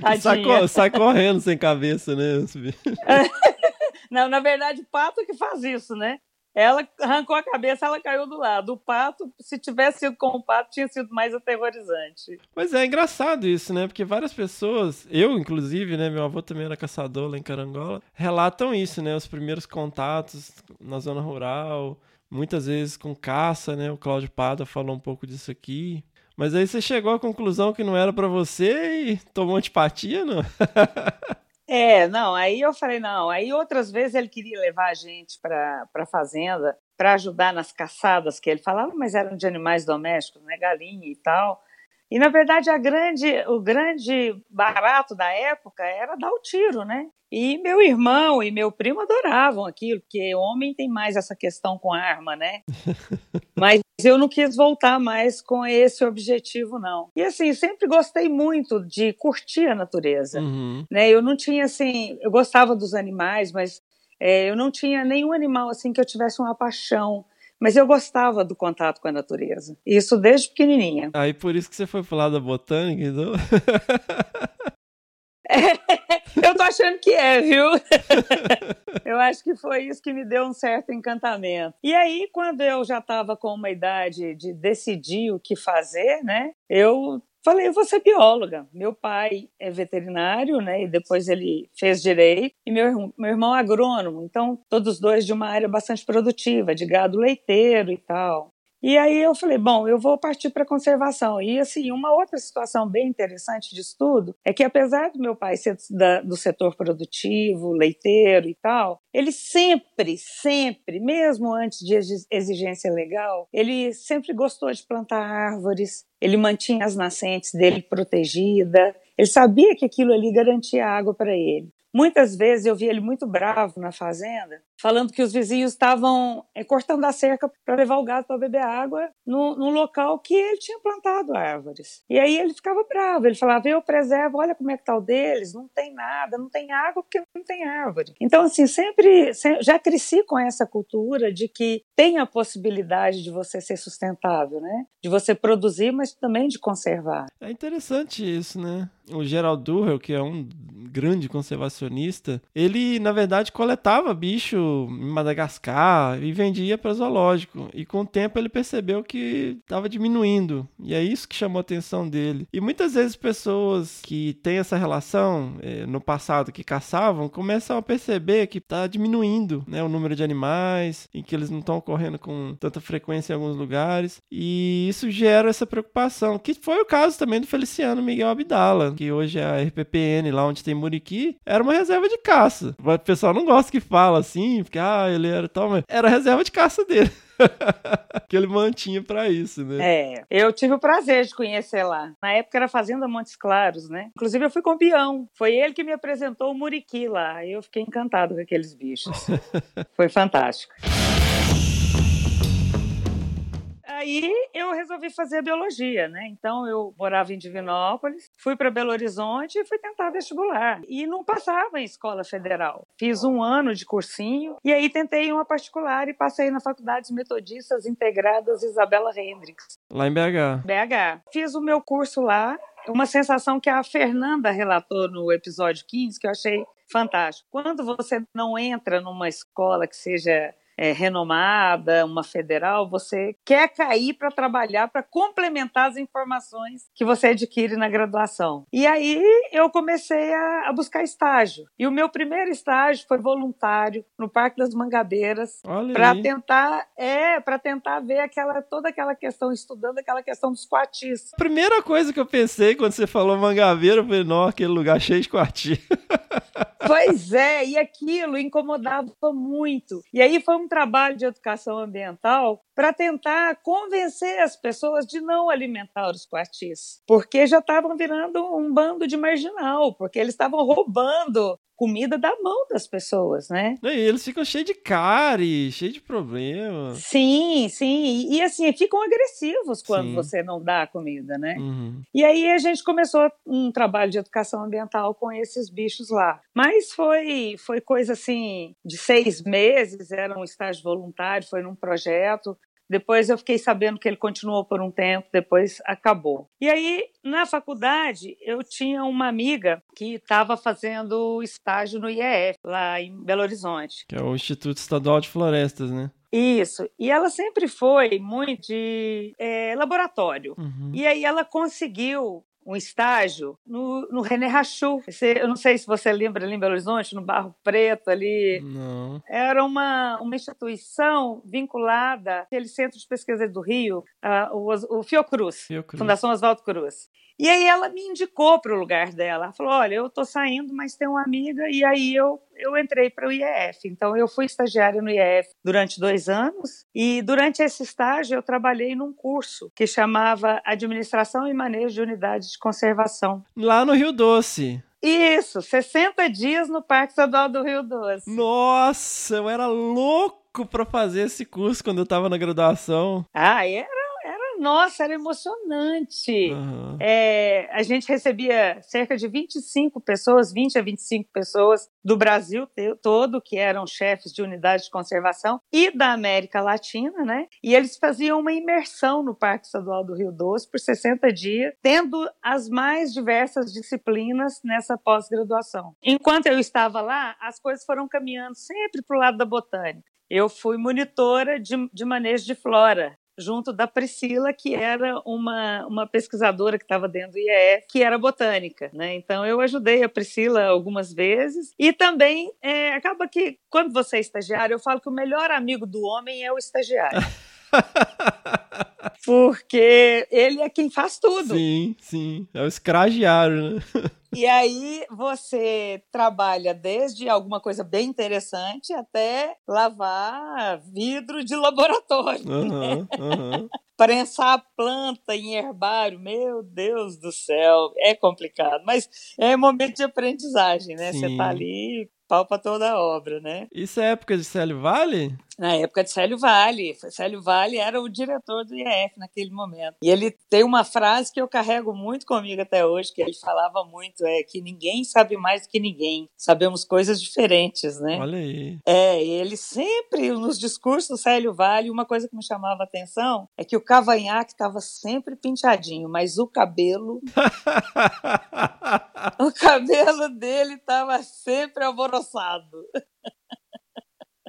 A: sai,
F: Tadinha.
A: co- sai correndo sem cabeça, né?
F: Não, na verdade, o pato que faz isso, né? Ela arrancou a cabeça, ela caiu do lado. O pato, se tivesse sido com o pato, tinha sido mais aterrorizante.
A: Mas é engraçado isso, né? Porque várias pessoas, eu inclusive, né? Meu avô também era caçador lá em Carangola, relatam isso, né? Os primeiros contatos na zona rural, muitas vezes com caça, né? O Cláudio Pada falou um pouco disso aqui. Mas aí você chegou à conclusão que não era pra você e tomou antipatia, não?
F: É, não, aí eu falei, não. Aí outras vezes ele queria levar a gente para a fazenda para ajudar nas caçadas que ele falava, mas eram de animais domésticos, né? Galinha e tal. E na verdade a grande, o grande barato da época era dar o tiro, né? E meu irmão e meu primo adoravam aquilo, porque homem tem mais essa questão com arma, né? Mas eu não quis voltar mais com esse objetivo, não. E assim, sempre gostei muito de curtir a natureza.
A: Uhum.
F: Né? Eu não tinha assim, eu gostava dos animais, mas é, eu não tinha nenhum animal assim que eu tivesse uma paixão. Mas eu gostava do contato com a natureza. Isso desde pequenininha.
A: Aí por isso que você foi lado da botânica, então.
F: Eu tô achando que é, viu? eu acho que foi isso que me deu um certo encantamento. E aí, quando eu já estava com uma idade de decidir o que fazer, né? Eu falei, eu vou ser bióloga. Meu pai é veterinário, né? E depois ele fez direito. E meu, meu irmão é agrônomo. Então, todos os dois de uma área bastante produtiva, de gado leiteiro e tal. E aí eu falei, bom, eu vou partir para conservação. E assim, uma outra situação bem interessante de estudo é que apesar do meu pai ser da- do setor produtivo, leiteiro e tal, ele sempre, sempre, mesmo antes de exi- exigência legal, ele sempre gostou de plantar árvores, ele mantinha as nascentes dele protegidas, ele sabia que aquilo ali garantia água para ele. Muitas vezes eu vi ele muito bravo na fazenda, falando que os vizinhos estavam é, cortando a cerca para levar o gado para beber água no, no, local que ele tinha plantado árvores. E aí ele ficava bravo, ele falava: Eu preservo, olha como é que está o deles, não tem nada, não tem água porque não tem árvore. Então, assim, sempre, sempre já cresci com essa cultura de que tem a possibilidade de você ser sustentável, né? De você produzir, mas também de conservar.
A: É interessante isso, né? O Gerald Durrell, que é um grande conservacionista, ele, na verdade, coletava bicho em Madagascar e vendia para zoológico. E com o tempo ele percebeu que estava diminuindo. E é isso que chamou a atenção dele. E muitas vezes pessoas que têm essa relação eh, no passado, que caçavam, começam a perceber que está diminuindo né, o número de animais, e que eles não estão ocorrendo com tanta frequência em alguns lugares. E isso gera essa preocupação, que foi o caso também do Feliciano Miguel Abdala, que hoje é a RPPN, lá onde tem Muriqui, era uma reserva de caça. O pessoal não gosta que fala assim, porque ah, ele era tal, mas era a reserva de caça dele. que ele mantinha para isso, né?
F: É, eu tive o prazer de conhecer lá. Na época era Fazenda Montes Claros, né? Inclusive eu fui com o Bião. Foi ele que me apresentou o Muriqui lá. Eu fiquei encantado com aqueles bichos. Foi fantástico aí eu resolvi fazer biologia, né? Então eu morava em Divinópolis, fui para Belo Horizonte e fui tentar vestibular. E não passava em escola federal. Fiz um ano de cursinho e aí tentei uma particular e passei na Faculdade de Metodistas Integradas Isabela Hendricks.
A: Lá em BH.
F: BH. Fiz o meu curso lá. Uma sensação que a Fernanda relatou no episódio 15 que eu achei fantástico. Quando você não entra numa escola que seja é, renomada, uma federal, você quer cair para trabalhar, para complementar as informações que você adquire na graduação. E aí eu comecei a, a buscar estágio. E o meu primeiro estágio foi voluntário no Parque das Mangabeiras para tentar é para tentar ver aquela toda aquela questão estudando aquela questão dos quartis.
A: Primeira coisa que eu pensei quando você falou Mangabeira, eu falei, não, aquele lugar cheio de quartis.
F: Pois é, e aquilo incomodava muito. E aí foi um trabalho de educação ambiental para tentar convencer as pessoas de não alimentar os quartis, porque já estavam virando um bando de marginal, porque eles estavam roubando comida da mão das pessoas, né?
A: E eles ficam cheios de cárie, cheios de problemas.
F: Sim, sim. E, assim, ficam agressivos quando sim. você não dá comida, né? Uhum. E aí a gente começou um trabalho de educação ambiental com esses bichos lá. Mas foi, foi coisa assim de seis meses, era um estágio voluntário, foi num projeto. Depois eu fiquei sabendo que ele continuou por um tempo, depois acabou. E aí, na faculdade, eu tinha uma amiga que estava fazendo estágio no IEF, lá em Belo Horizonte.
A: Que é o Instituto Estadual de Florestas, né?
F: Isso. E ela sempre foi muito de é, laboratório. Uhum. E aí ela conseguiu um estágio no, no René Rachu. Eu não sei se você lembra ali em Belo Horizonte, no Barro Preto ali.
A: Não.
F: Era uma, uma instituição vinculada àquele Centro de Pesquisa do Rio, uh, o, o Fiocruz, Fiocruz, Fundação Oswaldo Cruz. E aí ela me indicou para o lugar dela. Ela falou: Olha, eu estou saindo, mas tem uma amiga. E aí eu, eu entrei para o IEF. Então eu fui estagiária no IEF durante dois anos. E durante esse estágio eu trabalhei num curso que chamava Administração e Manejo de Unidades de Conservação.
A: Lá no Rio Doce.
F: Isso, 60 dias no Parque Estadual do Rio Doce.
A: Nossa, eu era louco para fazer esse curso quando eu estava na graduação.
F: Ah, era nossa, era emocionante. Uhum. É, a gente recebia cerca de 25 pessoas, 20 a 25 pessoas do Brasil todo, que eram chefes de unidades de conservação, e da América Latina, né? E eles faziam uma imersão no Parque Estadual do Rio Doce por 60 dias, tendo as mais diversas disciplinas nessa pós-graduação. Enquanto eu estava lá, as coisas foram caminhando sempre para o lado da botânica. Eu fui monitora de, de manejo de flora junto da Priscila, que era uma, uma pesquisadora que estava dentro do IEF, que era botânica. Né? Então, eu ajudei a Priscila algumas vezes. E também, é, acaba que, quando você é estagiário, eu falo que o melhor amigo do homem é o estagiário. Porque ele é quem faz tudo.
A: Sim, sim. É o escragiário, né?
F: E aí você trabalha desde alguma coisa bem interessante até lavar vidro de laboratório.
A: Aham, aham.
F: Prensar planta em herbário, meu Deus do céu, é complicado. Mas é momento de aprendizagem, né? Você
A: Sim.
F: tá ali, pau pra toda a obra, né?
A: Isso é época de Célio Vale?
F: Na época de Célio Vale. Célio Vale era o diretor do IEF naquele momento. E ele tem uma frase que eu carrego muito comigo até hoje, que ele falava muito, é que ninguém sabe mais que ninguém. Sabemos coisas diferentes, né?
A: Olha aí.
F: É, e ele sempre, nos discursos do Célio Vale, uma coisa que me chamava a atenção é que o cavanhaque estava sempre penteadinho, mas o cabelo, o cabelo dele estava sempre alvoroçado.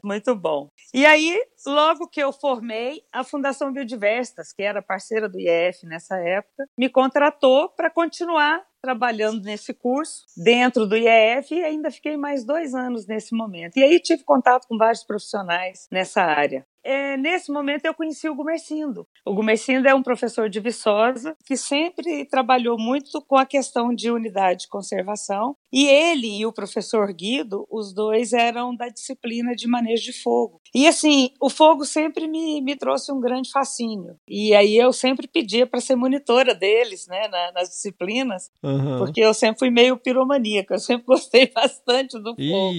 F: Muito bom. E aí, logo que eu formei, a Fundação Biodiversitas, que era parceira do IEF nessa época, me contratou para continuar trabalhando nesse curso dentro do IEF e ainda fiquei mais dois anos nesse momento. E aí tive contato com vários profissionais nessa área. É, nesse momento eu conheci o Gumercindo. O Gumercindo é um professor de Viçosa que sempre trabalhou muito com a questão de unidade de conservação. E ele e o professor Guido, os dois eram da disciplina de manejo de fogo. E assim, o fogo sempre me, me trouxe um grande fascínio. E aí eu sempre pedia para ser monitora deles, né, na- nas disciplinas,
A: Aham.
F: porque eu sempre fui meio piromaníaca, eu sempre gostei bastante do fogo.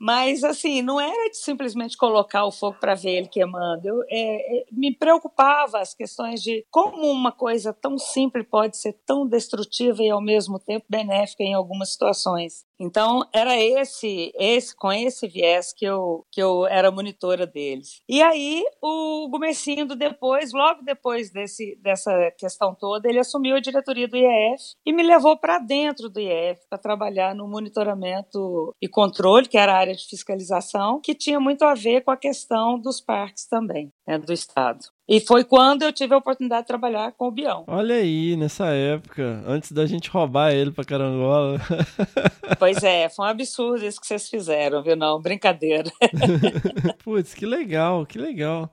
F: Mas, assim, não era de simplesmente colocar o fogo para ver ele queimando. Eu, é, é, me preocupava as questões de como uma coisa tão simples pode ser tão destrutiva e, ao mesmo tempo, benéfica em algumas situações. Então, era esse, esse com esse viés que eu, que eu era monitora deles. E aí, o Gumercindo, depois, logo depois desse, dessa questão toda, ele assumiu a diretoria do IEF e me levou para dentro do IEF para trabalhar no monitoramento e controle, que era a área de fiscalização, que tinha muito a ver com a questão dos parques também, né, do Estado. E foi quando eu tive a oportunidade de trabalhar com o Bião.
A: olha aí, nessa época, antes da gente roubar ele pra carangola.
F: Pois é, foi um absurdo isso que vocês fizeram, viu? Não, brincadeira.
A: Putz, que legal, que legal.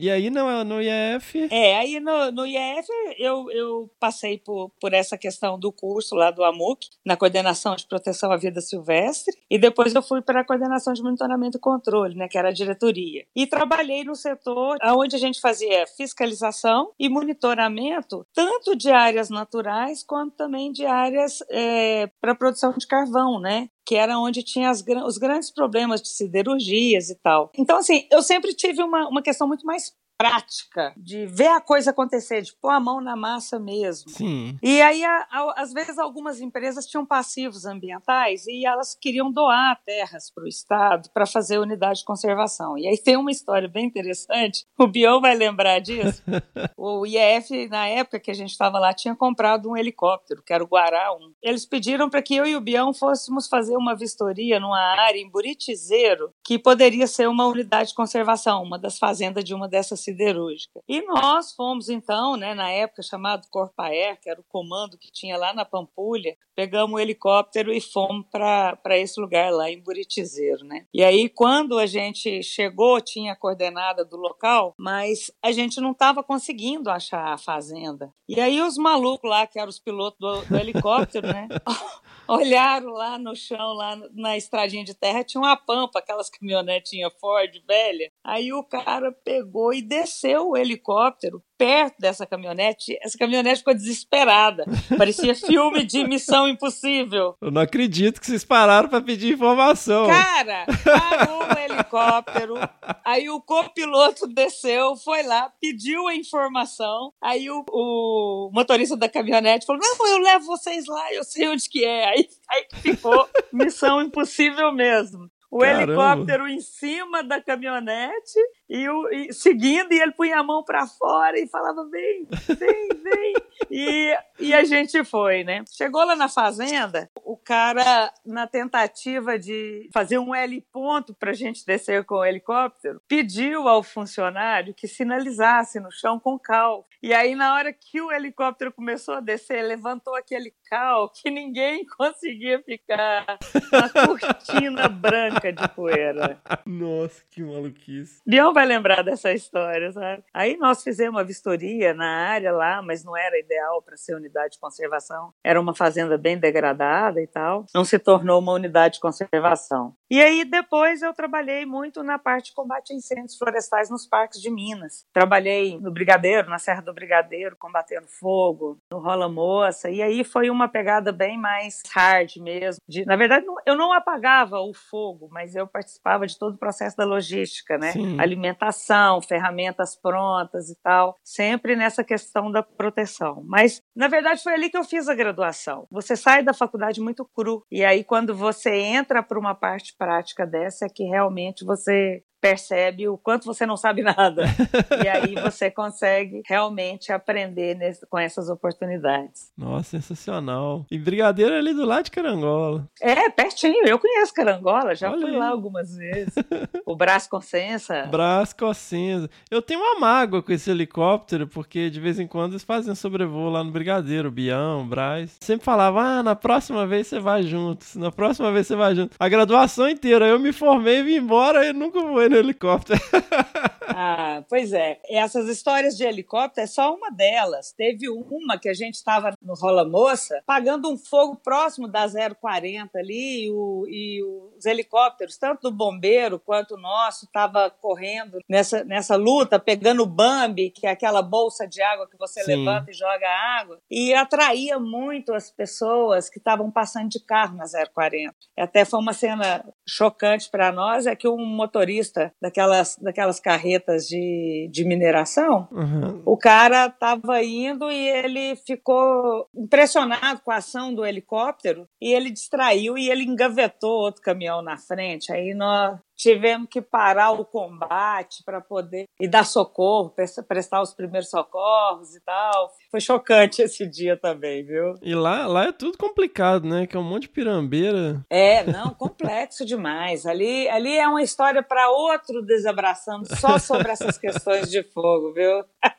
A: E aí no, no IEF.
F: É, aí no, no IEF eu, eu passei por, por essa questão do curso lá do AMUC, na coordenação de proteção à vida silvestre, e depois eu fui para a coordenação de monitoramento e controle, né, que era a diretoria. E trabalhei no setor onde a gente fazia fiscalização e monitoramento, tanto de áreas naturais quanto também de áreas para produção de carvão, né? Que era onde tinha as, os grandes problemas de siderurgias e tal. Então, assim, eu sempre tive uma, uma questão muito mais prática de ver a coisa acontecer, de pôr a mão na massa mesmo.
A: Sim.
F: E aí, a, a, às vezes, algumas empresas tinham passivos ambientais e elas queriam doar terras para o Estado para fazer unidade de conservação. E aí tem uma história bem interessante, o Bião vai lembrar disso. o IEF, na época que a gente estava lá, tinha comprado um helicóptero, que era o Guará 1. Eles pediram para que eu e o Bião fôssemos fazer uma vistoria numa área em Buritizeiro, que poderia ser uma unidade de conservação, uma das fazendas de uma dessas siderúrgica. E nós fomos então, né, na época chamado Corpaer, que era o comando que tinha lá na Pampulha, pegamos o helicóptero e fomos para esse lugar lá em Buritizeiro, né? E aí quando a gente chegou, tinha a coordenada do local, mas a gente não estava conseguindo achar a fazenda. E aí os malucos lá, que eram os pilotos do, do helicóptero, né? olharam lá no chão, lá na estradinha de terra, tinha uma pampa, aquelas caminhonetinhas Ford velha. Aí o cara pegou e desceu o helicóptero perto dessa caminhonete. Essa caminhonete ficou desesperada. Parecia filme de Missão Impossível.
A: Eu não acredito que vocês pararam para pedir informação.
F: Cara, parou o helicóptero. Aí o copiloto desceu, foi lá, pediu a informação. Aí o, o motorista da caminhonete falou: Não, eu levo vocês lá, eu sei onde que é. Aí, aí ficou Missão Impossível mesmo o Caramba. helicóptero em cima da caminhonete e, o, e seguindo, e ele punha a mão para fora e falava: vem, vem, vem. E, e a gente foi, né? Chegou lá na fazenda, o cara, na tentativa de fazer um L ponto para a gente descer com o helicóptero, pediu ao funcionário que sinalizasse no chão com cal. E aí, na hora que o helicóptero começou a descer, levantou aquele cal que ninguém conseguia ficar na cortina branca de poeira.
A: Nossa, que maluquice.
F: Leão vai lembrar dessa história, sabe? Aí nós fizemos uma vistoria na área lá, mas não era ideal para ser unidade de conservação. Era uma fazenda bem degradada e tal. Não se tornou uma unidade de conservação. E aí depois eu trabalhei muito na parte de combate a incêndios florestais nos parques de Minas. Trabalhei no Brigadeiro, na Serra do Brigadeiro, combatendo fogo, no Rola Moça. E aí foi uma pegada bem mais hard mesmo. De, na verdade, eu não apagava o fogo, mas eu participava de todo o processo da logística, né?
A: Sim.
F: Alimentação, ferramentas prontas e tal. Sempre nessa questão da proteção. Mas, na verdade, foi ali que eu fiz a graduação. Você sai da faculdade muito cru. E aí, quando você entra para uma parte prática dessa, é que realmente você percebe o quanto você não sabe nada. e aí você consegue realmente aprender nesse, com essas oportunidades.
A: Nossa, sensacional. E Brigadeiro é ali do lado de Carangola.
F: É, pertinho. Eu conheço Carangola, já
A: Olha
F: fui
A: aí.
F: lá algumas vezes. o Brás Consensa.
A: Brás Cossenza. Eu tenho uma mágoa com esse helicóptero, porque de vez em quando eles fazem sobrevoo lá no Brigadeiro, Bião, Brás. Sempre falava, ah, na próxima vez você vai junto, na próxima vez você vai junto. A graduação inteira, eu me formei, vim embora e nunca voei no helicóptero.
F: Ah, pois é. Essas histórias de helicóptero é só uma delas. Teve uma que a gente estava no Rola Moça, pagando um fogo próximo da 040 ali, e, o- e os helicópteros, tanto do bombeiro quanto o nosso, estava correndo nessa, nessa luta, pegando o Bambi, que é aquela bolsa de água que você
A: Sim.
F: levanta e joga água, e atraía muito as pessoas que estavam passando de carro na 040. Até foi uma cena chocante para nós, é que um motorista daquelas, daquelas carretas de, de mineração,
A: Uhum.
F: o cara estava indo e ele ficou impressionado com a ação do helicóptero e ele distraiu e ele engavetou outro caminhão na frente. Aí nós tivemos que parar o combate para poder e dar socorro, pres- prestar os primeiros socorros e tal. Foi chocante esse dia também, viu?
A: E lá, lá é tudo complicado, né? Que é um monte de pirambeira.
F: É, não, complexo demais. Ali, ali é uma história para outro desabraçando só sobre essas questões de fogo, viu?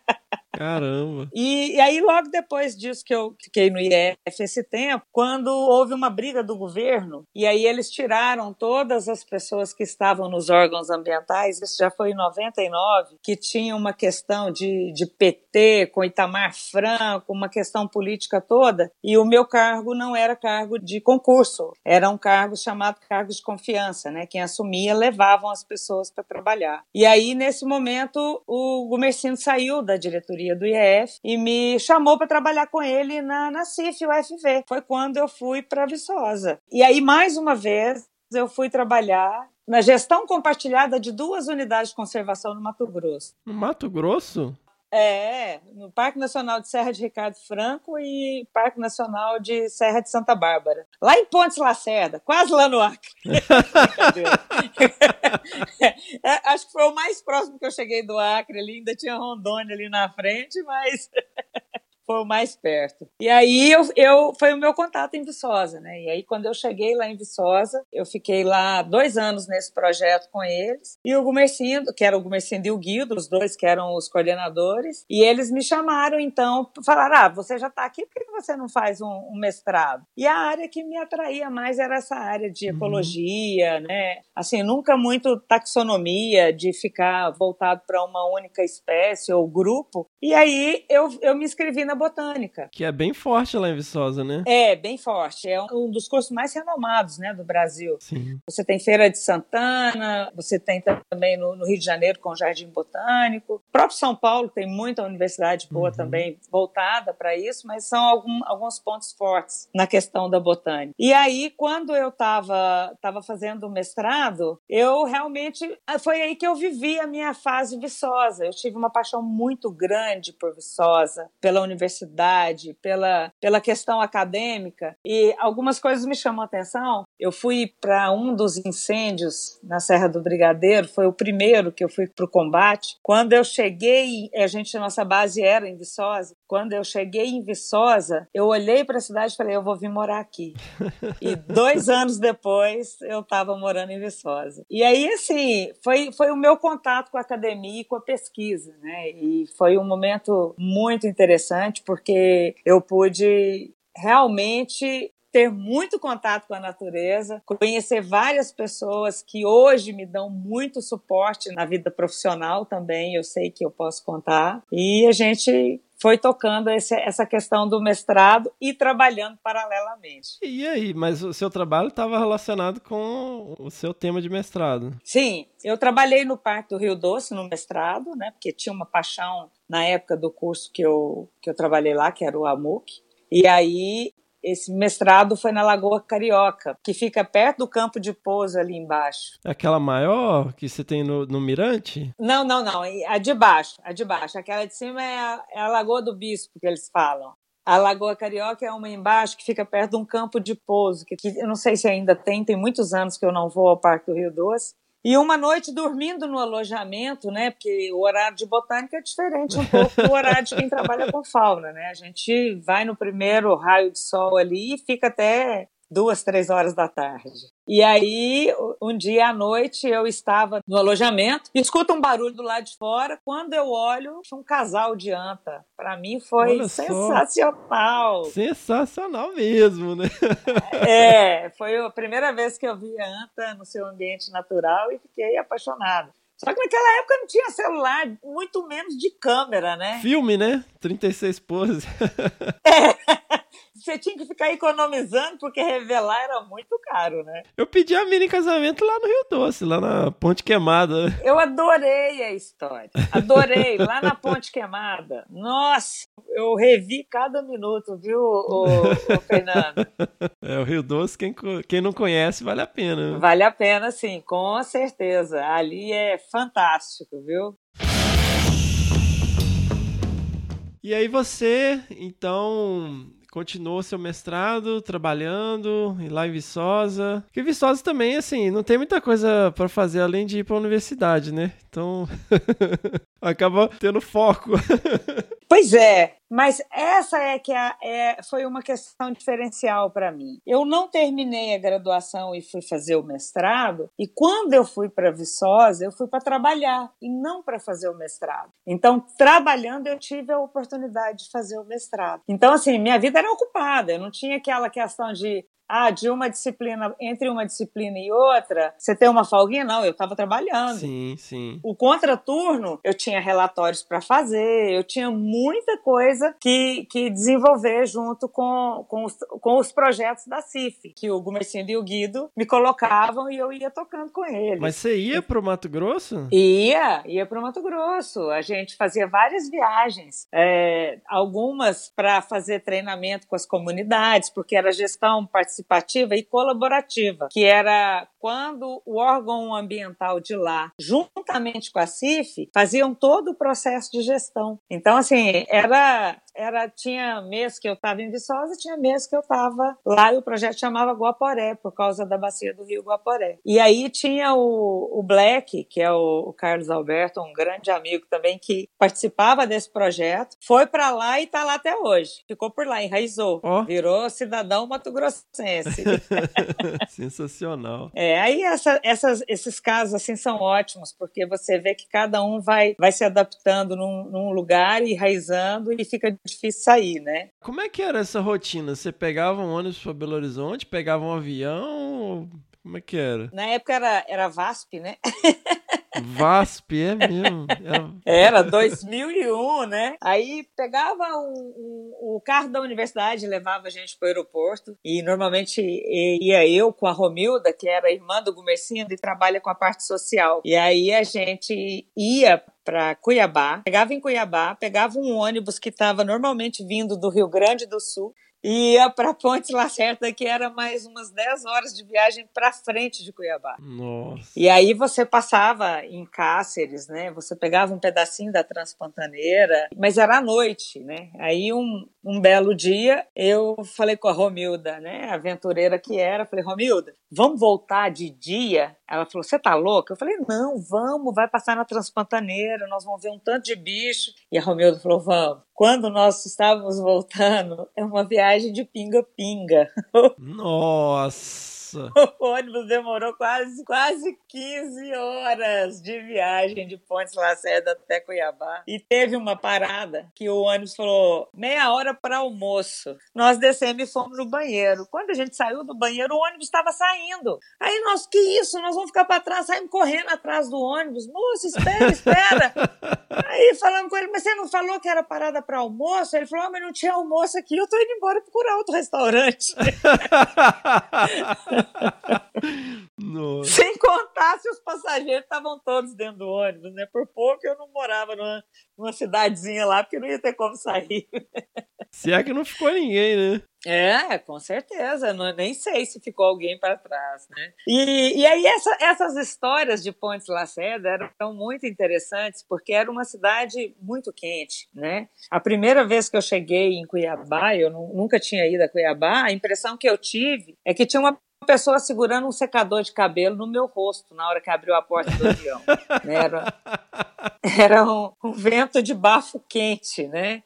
A: Caramba.
F: E, e aí, logo depois disso que eu fiquei no IF esse tempo, quando houve uma briga do governo, e aí eles tiraram todas as pessoas que estavam nos órgãos ambientais, isso já foi em 99, que tinha uma questão de, de PT com Itamar Franco, uma questão política toda, e o meu cargo não era cargo de concurso, era um cargo chamado cargo de confiança, né? Quem assumia levavam as pessoas para trabalhar. E aí, nesse momento, o Gumercindo saiu da diretoria do IEF e me chamou para trabalhar com ele na, na CIF, UFV. Foi quando eu fui para Viçosa. E aí, mais uma vez, eu fui trabalhar na gestão compartilhada de duas unidades de conservação no Mato Grosso.
A: No Mato Grosso?
F: É, no Parque Nacional de Serra de Ricardo Franco e Parque Nacional de Serra de Santa Bárbara. Lá em Pontes Lacerda, quase lá no Acre. É, acho que foi o mais próximo que eu cheguei do Acre ali, ainda tinha Rondônia ali na frente, mas foi o mais perto. E aí eu, eu foi o meu contato em Viçosa, né? E aí quando eu cheguei lá em Viçosa, eu fiquei lá dois anos nesse projeto com eles. E o Gumercindo, que era o Gumercindo e o Guildo, os dois que eram os coordenadores, e eles me chamaram então, falaram: ah, você já está aqui, por que você não faz um, um mestrado? E a área que me atraía mais era essa área de ecologia, né? Assim, nunca muito taxonomia, de ficar voltado para uma única espécie ou grupo. E aí eu, eu me inscrevi na botânica.
A: Que é bem forte lá em Viçosa, né?
F: É, bem forte. É um dos cursos mais renomados né, do Brasil.
A: Sim.
F: Você tem Feira de Santana, você tem também no, no Rio de Janeiro com o Jardim Botânico. O próprio São Paulo tem muita universidade boa
A: Uhum.
F: também voltada para isso, mas são algum, alguns pontos fortes na questão da botânica. E aí, quando eu estava tava fazendo o mestrado, eu realmente. Foi aí que eu vivi a minha fase viçosa. Eu tive uma paixão muito grande por Viçosa, pela universidade, pela, pela questão acadêmica. E algumas coisas me chamam a atenção. Eu fui para um dos incêndios na Serra do Brigadeiro, foi o primeiro que eu fui para o combate. Quando eu cheguei, a gente, nossa base era em Viçosa, quando eu cheguei em Viçosa, eu olhei para a cidade e falei, eu vou vir morar aqui. e dois anos depois, eu estava morando em Viçosa. E aí, assim, foi, foi o meu contato com a academia e com a pesquisa, né? E foi um momento muito interessante, porque eu pude realmente ter muito contato com a natureza, conhecer várias pessoas que hoje me dão muito suporte na vida profissional também, eu sei que eu posso contar. E a gente foi tocando esse, essa questão do mestrado e trabalhando paralelamente.
A: E aí, mas o seu trabalho estava relacionado com o seu tema de mestrado?
F: Sim, eu trabalhei no Parque do Rio Doce no mestrado, né, porque tinha uma paixão na época do curso que eu, que eu trabalhei lá, que era o AMUC. E aí esse mestrado foi na Lagoa Carioca, que fica perto do campo de pouso ali embaixo.
A: Aquela maior que você tem no, no Mirante?
F: Não, não, não. A de baixo, a de baixo. Aquela de cima é a, é a Lagoa do Bispo, que eles falam. A Lagoa Carioca é uma embaixo que fica perto de um campo de pouso, que, que eu não sei se ainda tem, tem muitos anos que eu não vou ao Parque do Rio Doce. E uma noite dormindo no alojamento, né? Porque o horário de botânica é diferente um pouco do horário de quem trabalha com fauna, né? A gente vai no primeiro raio de sol ali e fica até duas, três horas da tarde. E aí, um dia à noite, eu estava no alojamento, escuto um barulho do lado de fora. Quando eu olho, tinha um casal de anta. Para mim foi Olha sensacional.
A: Só. Sensacional mesmo, né?
F: é, foi a primeira vez que eu vi anta no seu ambiente natural e fiquei apaixonada. Só que naquela época não tinha celular, muito menos de câmera, né?
A: Filme, né? 36 poses.
F: é você tinha que ficar economizando porque revelar era muito caro, né?
A: Eu pedi a mina em casamento lá no Rio Doce, lá na Ponte Queimada.
F: Eu adorei a história. Adorei, lá na Ponte Queimada. Nossa, eu revi cada minuto, viu, o, o Fernando?
A: É, o Rio Doce, quem, quem não conhece, vale a pena.
F: Vale a pena, sim, com certeza. Ali é fantástico, viu?
A: E aí você, então, continuou seu mestrado trabalhando lá em Viçosa. Porque Viçosa também, assim, não tem muita coisa para fazer além de ir para a universidade, né? Então, acaba tendo foco.
F: pois é, mas essa é que é, é, foi uma questão diferencial para mim. Eu não terminei a graduação e fui fazer o mestrado, e quando eu fui para Viçosa, eu fui para trabalhar e não para fazer o mestrado. Então, trabalhando, eu tive a oportunidade de fazer o mestrado. Então, assim, minha vida era ocupada, eu não tinha aquela questão de ah, de uma disciplina, entre uma disciplina e outra, você tem uma folguinha? Não, eu estava trabalhando.
A: Sim, sim.
F: O contraturno, eu tinha relatórios para fazer, eu tinha muita coisa que, que desenvolver junto com, com, os, com os projetos da CIF, que o Gumercindo e o Guido me colocavam e eu ia tocando com eles.
A: Mas você ia para o Mato Grosso?
F: Ia, ia para o Mato Grosso. A gente fazia várias viagens, é, algumas para fazer treinamento com as comunidades, porque era gestão participativa participativa e colaborativa, que era quando o órgão ambiental de lá, juntamente com a CIF, faziam todo o processo de gestão. Então, assim, era era tinha mês que eu estava em Viçosa, tinha mês que eu estava lá e o projeto chamava Guaporé, por causa da bacia do rio Guaporé. E aí tinha o, o Black, que é o, o Carlos Alberto, um grande amigo também que participava desse projeto, foi para lá e está lá até hoje. Ficou por lá, enraizou, oh. virou cidadão mato-grossense.
A: Sensacional.
F: É, aí essa, essas, esses casos assim são ótimos, porque você vê que cada um vai, vai se adaptando num, num lugar e enraizando e fica difícil sair, né?
A: Como é que era essa rotina? Você pegava um ônibus para Belo Horizonte, pegava um avião? Como é que era?
F: Na época era, era VASP, né?
A: VASP, é mesmo?
F: Era, era 2001, né? Aí pegava o carro da universidade, levava a gente para o aeroporto e normalmente ia eu com a Romilda, que era irmã do Gumercindo e trabalha com a parte social. E aí a gente ia para Cuiabá, pegava em Cuiabá, pegava um ônibus que estava normalmente vindo do Rio Grande do Sul e ia para Ponte Lacerda, que era mais umas 10 horas de viagem para frente de Cuiabá.
A: Nossa.
F: E aí você passava em Cáceres, né? Você pegava um pedacinho da Transpantaneira, mas era à noite, né? Aí um, um belo dia, eu falei com a Romilda, né, aventureira que era, falei, Romilda, vamos voltar de dia? Ela falou, você tá louca? Eu falei, não, vamos, vai passar na Transpantaneira, nós vamos ver um tanto de bicho. E a Romilda falou, vamos. Quando nós estávamos voltando, é uma viagem de pinga-pinga.
A: Nossa!
F: O ônibus demorou quase, quase 15 horas de viagem de Pontes Lacerda até Cuiabá. E teve uma parada que o ônibus falou meia hora para almoço. Nós descemos e fomos no banheiro. Quando a gente saiu do banheiro, o ônibus estava saindo. Aí nós, que isso? Nós vamos ficar para trás, saímos correndo atrás do ônibus. Moço, espera, espera. Aí falamos com ele, mas você não falou que era parada para almoço? Ele falou, ah, mas não tinha almoço aqui, eu tô indo embora procurar outro restaurante.
A: Nossa.
F: Sem contar se os passageiros estavam todos dentro do ônibus, né? Por pouco eu não morava numa, numa cidadezinha lá, porque não ia ter como sair.
A: Se é que não ficou ninguém, né?
F: É, com certeza. Não, nem sei se ficou alguém para trás, né? E, e aí essa, essas histórias de Pontes Lacerda eram muito interessantes porque era uma cidade muito quente, né? A primeira vez que eu cheguei em Cuiabá, eu não, nunca tinha ido a Cuiabá, a impressão que eu tive é que tinha uma pessoa segurando um secador de cabelo no meu rosto na hora que abriu a porta do avião. né? Era, era um, um vento de bafo quente, né?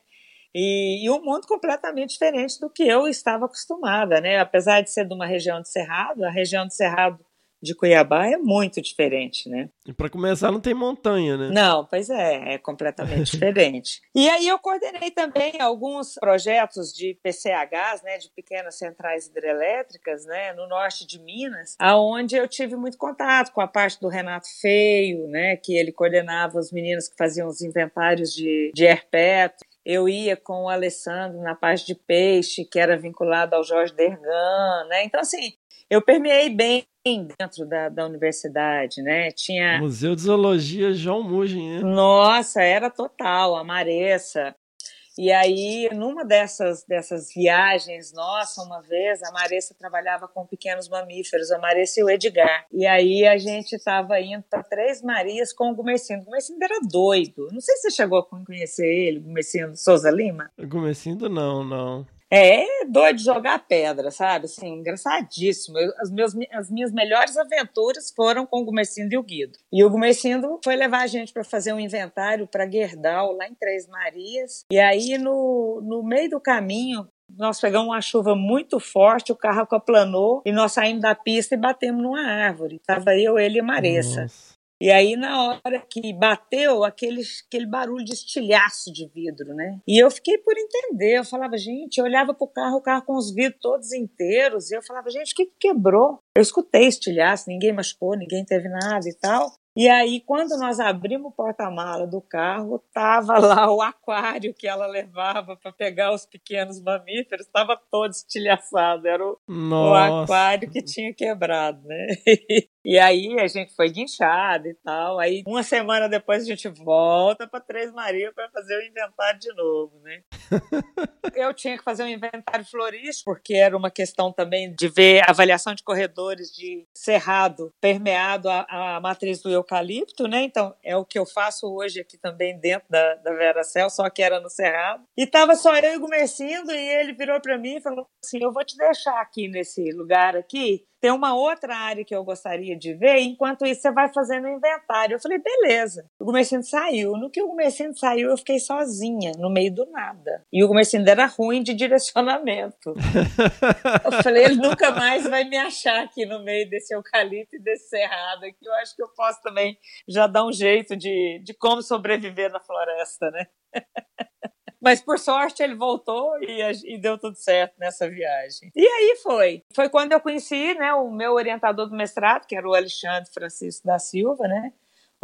F: E, e, um mundo completamente diferente do que eu estava acostumada, né? Apesar de ser de uma região de Cerrado, a região de Cerrado de Cuiabá é muito diferente, né?
A: E para começar não tem montanha, né?
F: Não, pois é, é completamente diferente. E aí eu coordenei também alguns projetos de PCHs, né, de pequenas centrais hidrelétricas, né, no norte de Minas, aonde eu tive muito contato com a parte do Renato Feio, né, que ele coordenava os meninos que faziam os inventários de, de herpeto eu ia com o Alessandro na parte de peixe, que era vinculado ao Jorge Dergan, né? Então, assim, eu permeei bem dentro da, da universidade, né? Tinha...
A: Museu de Zoologia João Mugem, né?
F: Nossa, era total, a Maressa. E aí, numa dessas, dessas viagens nossa, uma vez, a Maressa trabalhava com pequenos mamíferos, a Maressa e o Edgar. E aí a gente estava indo para Três Marias com o Gumercindo. O Gumercindo era doido. Não sei se você chegou a conhecer ele, o Gumercindo Souza Lima.
A: O Gumercindo não, não.
F: É doido de jogar pedra, sabe? Assim, engraçadíssimo. Eu, as, meus, as minhas melhores aventuras foram com o Gumercindo e o Guido. E o Gumercindo foi levar a gente para fazer um inventário para Gerdau, lá em Três Marias. E aí, no, no meio do caminho, nós pegamos uma chuva muito forte, o carro aplanou e nós saímos da pista e batemos numa árvore. Tava eu, ele e Maressa. Nossa. E aí, na hora que bateu, aquele, aquele barulho de estilhaço de vidro, né? E eu fiquei por entender. Eu falava, gente, eu olhava pro carro, o carro com os vidros todos inteiros, e eu falava, gente, o que, que quebrou? Eu escutei estilhaço, ninguém machucou, ninguém teve nada e tal. E aí, quando nós abrimos o porta-mala do carro, tava lá o aquário que ela levava para pegar os pequenos mamíferos, estava todo estilhaçado. Era o, o, aquário que tinha quebrado, né? E aí a gente foi guinchado e tal. Aí uma semana depois a gente volta para Três Marias para fazer o inventário de novo, né? eu tinha que fazer um inventário florístico, porque era uma questão também de ver avaliação de corredores de cerrado permeado a, a matriz do eucalipto, né? Então é o que eu faço hoje aqui também dentro da, da Vera Cell, só que era no cerrado. E tava só eu e o Gumercindo e ele virou para mim e falou assim: Eu vou te deixar aqui nesse lugar aqui tem uma outra área que eu gostaria de ver, enquanto isso você vai fazendo inventário. Eu falei, beleza. O Gumercindo saiu. No que o Gumercindo saiu, eu fiquei sozinha, no meio do nada. E o Gumercindo era ruim de direcionamento. eu falei, ele nunca mais vai me achar aqui no meio desse eucalipto e desse cerrado aqui. Eu acho que eu posso também já dar um jeito de, de como sobreviver na floresta, né? Mas por sorte ele voltou e, e, deu tudo certo nessa viagem. E aí foi. Foi quando eu conheci né, o meu orientador do mestrado, que era o Alexandre Francisco da Silva, né?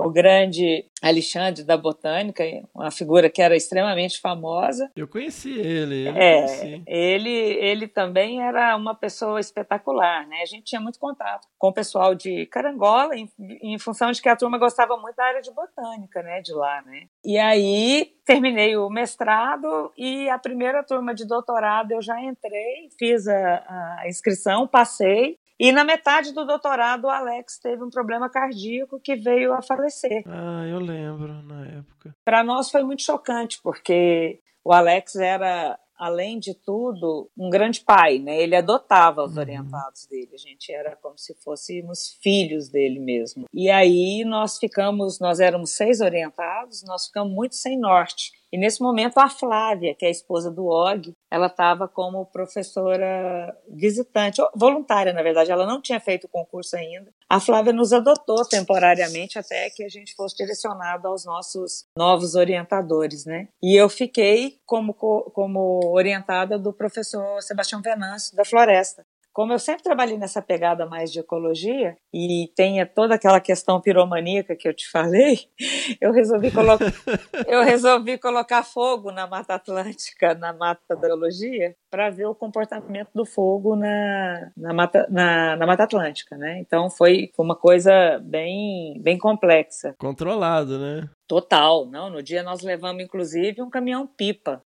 F: O grande Alexandre da Botânica, uma figura que era extremamente famosa.
A: Eu conheci ele. ele
F: é,
A: conheci.
F: ele ele também era uma pessoa espetacular, né? A gente tinha muito contato com o pessoal de Carangola, em, em função de que a turma gostava muito da área de botânica, né, de lá, né? E aí terminei o mestrado e a primeira turma de doutorado eu já entrei, fiz a, a inscrição, passei e na metade do doutorado, o Alex teve um problema cardíaco que veio a falecer.
A: Ah, eu lembro na época.
F: Para nós foi muito chocante, porque o Alex era além de tudo, um grande pai, né? Ele adotava os orientados dele. A gente era como se fôssemos filhos dele mesmo. E aí nós ficamos, nós éramos seis orientados, nós ficamos muito sem norte. E nesse momento a Flávia, que é a esposa do Og, ela estava como professora visitante, voluntária, na verdade, ela não tinha feito o concurso ainda. A Flávia nos adotou temporariamente até que a gente fosse direcionado aos nossos novos orientadores, né? E eu fiquei como, como orientada do professor Sebastião Venâncio, da Floresta. Como eu sempre trabalhei nessa pegada mais de ecologia e tenha toda aquela questão piromaníaca que eu te falei, eu resolvi, colo eu resolvi colocar fogo na Mata Atlântica, na Mata da Biologia, para ver o comportamento do fogo na, na, mata, na, na Mata Atlântica, né? Então foi, uma coisa bem, bem complexa.
A: Controlado, né?
F: Total, não. No dia nós levamos inclusive um caminhão pipa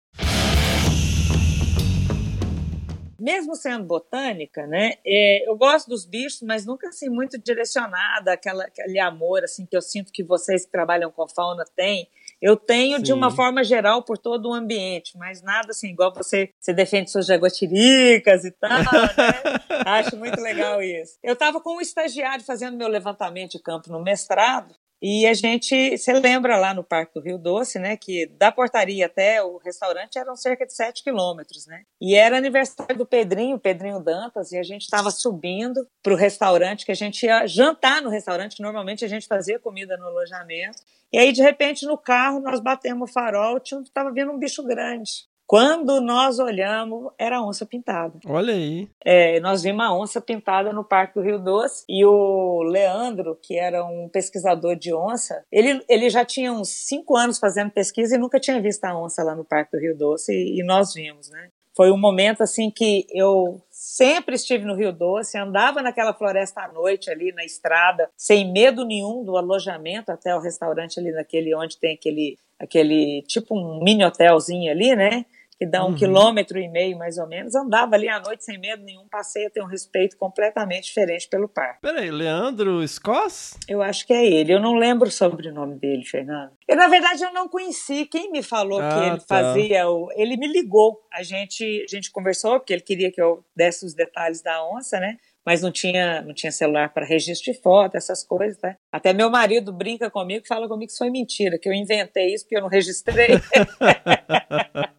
F: mesmo sendo botânica, né, é, eu gosto dos bichos, mas nunca assim muito direcionada aquela aquele amor assim que eu sinto que vocês que trabalham com fauna têm. Eu tenho Sim. de uma forma geral por todo o ambiente, mas nada assim igual você você defende suas jaguatiricas e tal, né? Acho muito legal isso. Eu estava com um estagiário fazendo meu levantamento de campo no mestrado e a gente, você lembra lá no Parque do Rio Doce, né, que da portaria até o restaurante eram cerca de 7 quilômetros, né? E era aniversário do Pedrinho, Pedrinho Dantas, e a gente estava subindo para o restaurante, que a gente ia jantar no restaurante, que normalmente a gente fazia comida no alojamento. E aí, de repente, no carro, nós batemos o farol, estava vindo um bicho grande. Quando nós olhamos, era onça pintada.
A: Olha aí.
F: É, nós vimos uma onça pintada no Parque do Rio Doce e o Leandro, que era um pesquisador de onça, ele, ele já tinha uns cinco anos fazendo pesquisa e nunca tinha visto a onça lá no Parque do Rio Doce e, e nós vimos, né? Foi um momento assim que eu sempre estive no Rio Doce, andava naquela floresta à noite ali na estrada, sem medo nenhum do alojamento até o restaurante ali naquele onde tem aquele aquele tipo um mini hotelzinho ali, né? Que dá um uhum. quilômetro e meio mais ou menos. Andava ali à noite sem medo nenhum, passei a ter um respeito completamente diferente pelo parque.
A: Peraí, Leandro Scoss?
F: Eu acho que é ele. Eu não lembro o sobrenome dele, Fernando. Eu, na verdade, eu não conheci. Quem me falou ah, que ele tá. fazia o. Ele me ligou. A gente, a gente conversou, porque ele queria que eu desse os detalhes da onça, né? mas não tinha, não tinha celular para registro de foto, essas coisas, né? Até meu marido brinca comigo, fala comigo que isso foi mentira, que eu inventei isso porque eu não registrei.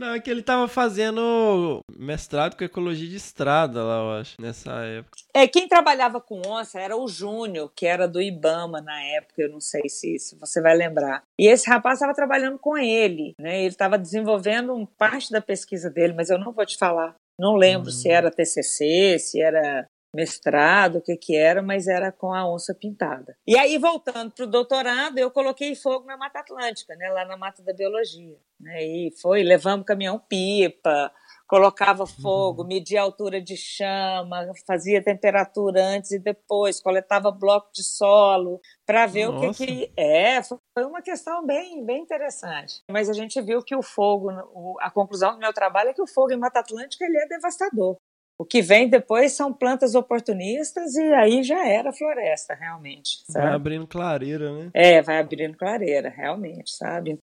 A: Não, é que ele tava fazendo mestrado com ecologia de estrada lá, eu acho, nessa época.
F: É, quem trabalhava com onça era o Júnior, que era do Ibama na época, eu não sei se, se você vai lembrar. E esse rapaz estava trabalhando com ele, né? Ele estava desenvolvendo parte da pesquisa dele, mas eu não vou te falar não lembro uhum. se era TCC, se era mestrado, o que que era, mas era com a onça pintada. E aí, voltando para o doutorado, eu coloquei fogo na Mata Atlântica, né, lá na Mata da Biologia. Né, e foi, levamos caminhão-pipa, colocava fogo, uhum. media a altura de chama, fazia temperatura antes e depois, coletava bloco de solo para ver Nossa. o que, que é. Foi uma questão bem, bem interessante. Mas a gente viu que o fogo, a conclusão do meu trabalho é que o fogo em Mata Atlântica ele é devastador. O que vem depois são plantas oportunistas e aí já era floresta, realmente. Sabe?
A: Vai abrindo clareira, né?
F: É, vai abrindo clareira, realmente, sabe?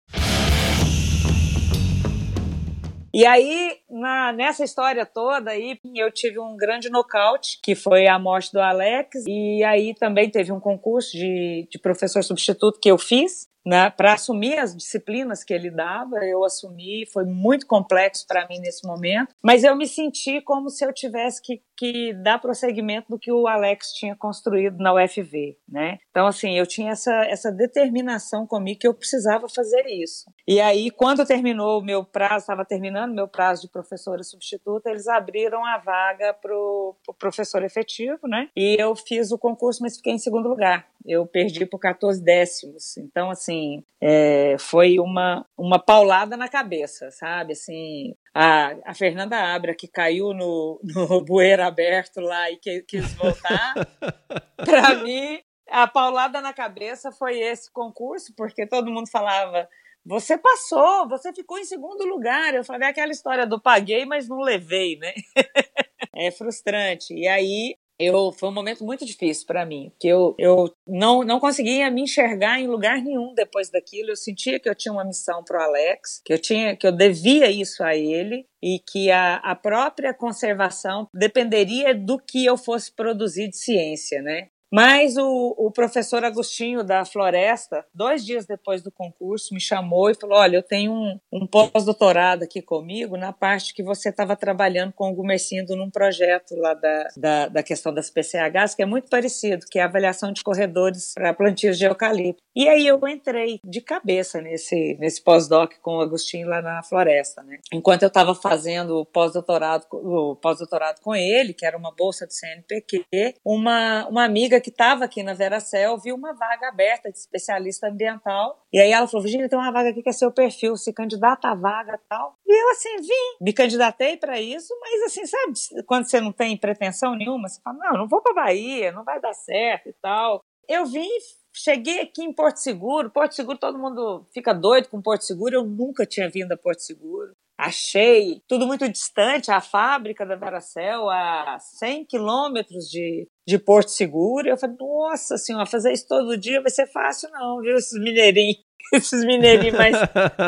F: E aí, na, nessa história toda aí, eu tive um grande nocaute, que foi a morte do Alex, e aí também teve um concurso de, de professor substituto que eu fiz, né, para assumir as disciplinas que ele dava, eu assumi, foi muito complexo para mim nesse momento, mas eu me senti como se eu tivesse que, que dar prosseguimento do que o Alex tinha construído na UFV, né? Então, assim, eu tinha essa, essa determinação comigo que eu precisava fazer isso. E aí, quando terminou o meu prazo, estava terminando meu prazo de professora substituta, eles abriram a vaga para o pro professor efetivo, né? E eu fiz o concurso, mas fiquei em segundo lugar. Eu perdi por 14 décimos. Então, assim, é, foi uma, uma paulada na cabeça, sabe? Assim, a, a Fernanda Abra, que caiu no, no bueiro aberto lá e que, quis voltar, para mim, a paulada na cabeça foi esse concurso, porque todo mundo falava você passou, você ficou em segundo lugar. Eu falei é aquela história do paguei, mas não levei, né? é frustrante. E aí eu foi um momento muito difícil para mim, que eu, eu não, não conseguia me enxergar em lugar nenhum depois daquilo. Eu sentia que eu tinha uma missão para o Alex, que eu tinha, que eu devia isso a ele e que a, a própria conservação dependeria do que eu fosse produzir de ciência, né? Mas o, o, professor Agostinho da Floresta, dois dias depois do concurso, me chamou e falou: Olha, eu tenho um, um pós-doutorado aqui comigo na parte que você estava trabalhando com o Gumercindo num projeto lá da, da, da, questão das PCHs, que é muito parecido, que é a avaliação de corredores para plantios de eucalipto. E aí eu entrei de cabeça nesse, nesse pós-doc com o Agostinho lá na Floresta. Né? Enquanto eu estava fazendo o pós-doutorado o pós-doutorado com ele, que era uma bolsa do CNPq, uma, uma amiga que estava aqui na Veracel viu uma vaga aberta de especialista ambiental. E aí ela falou: Virginia, tem uma vaga aqui que é seu perfil, se candidata à vaga tal. E eu, assim, vim, me candidatei para isso, mas assim, sabe, quando você não tem pretensão nenhuma, você fala: não, não vou para Bahia, não vai dar certo e tal. Eu vim cheguei aqui em Porto Seguro. Porto Seguro, todo mundo fica doido com Porto Seguro. Eu nunca tinha vindo a Porto Seguro achei tudo muito distante, a fábrica da Veracel a 100 quilômetros de, de Porto Seguro. Eu falei, nossa senhora, fazer isso todo dia vai ser fácil não, viu, esses mineirinhos. esses mineirinhos mais,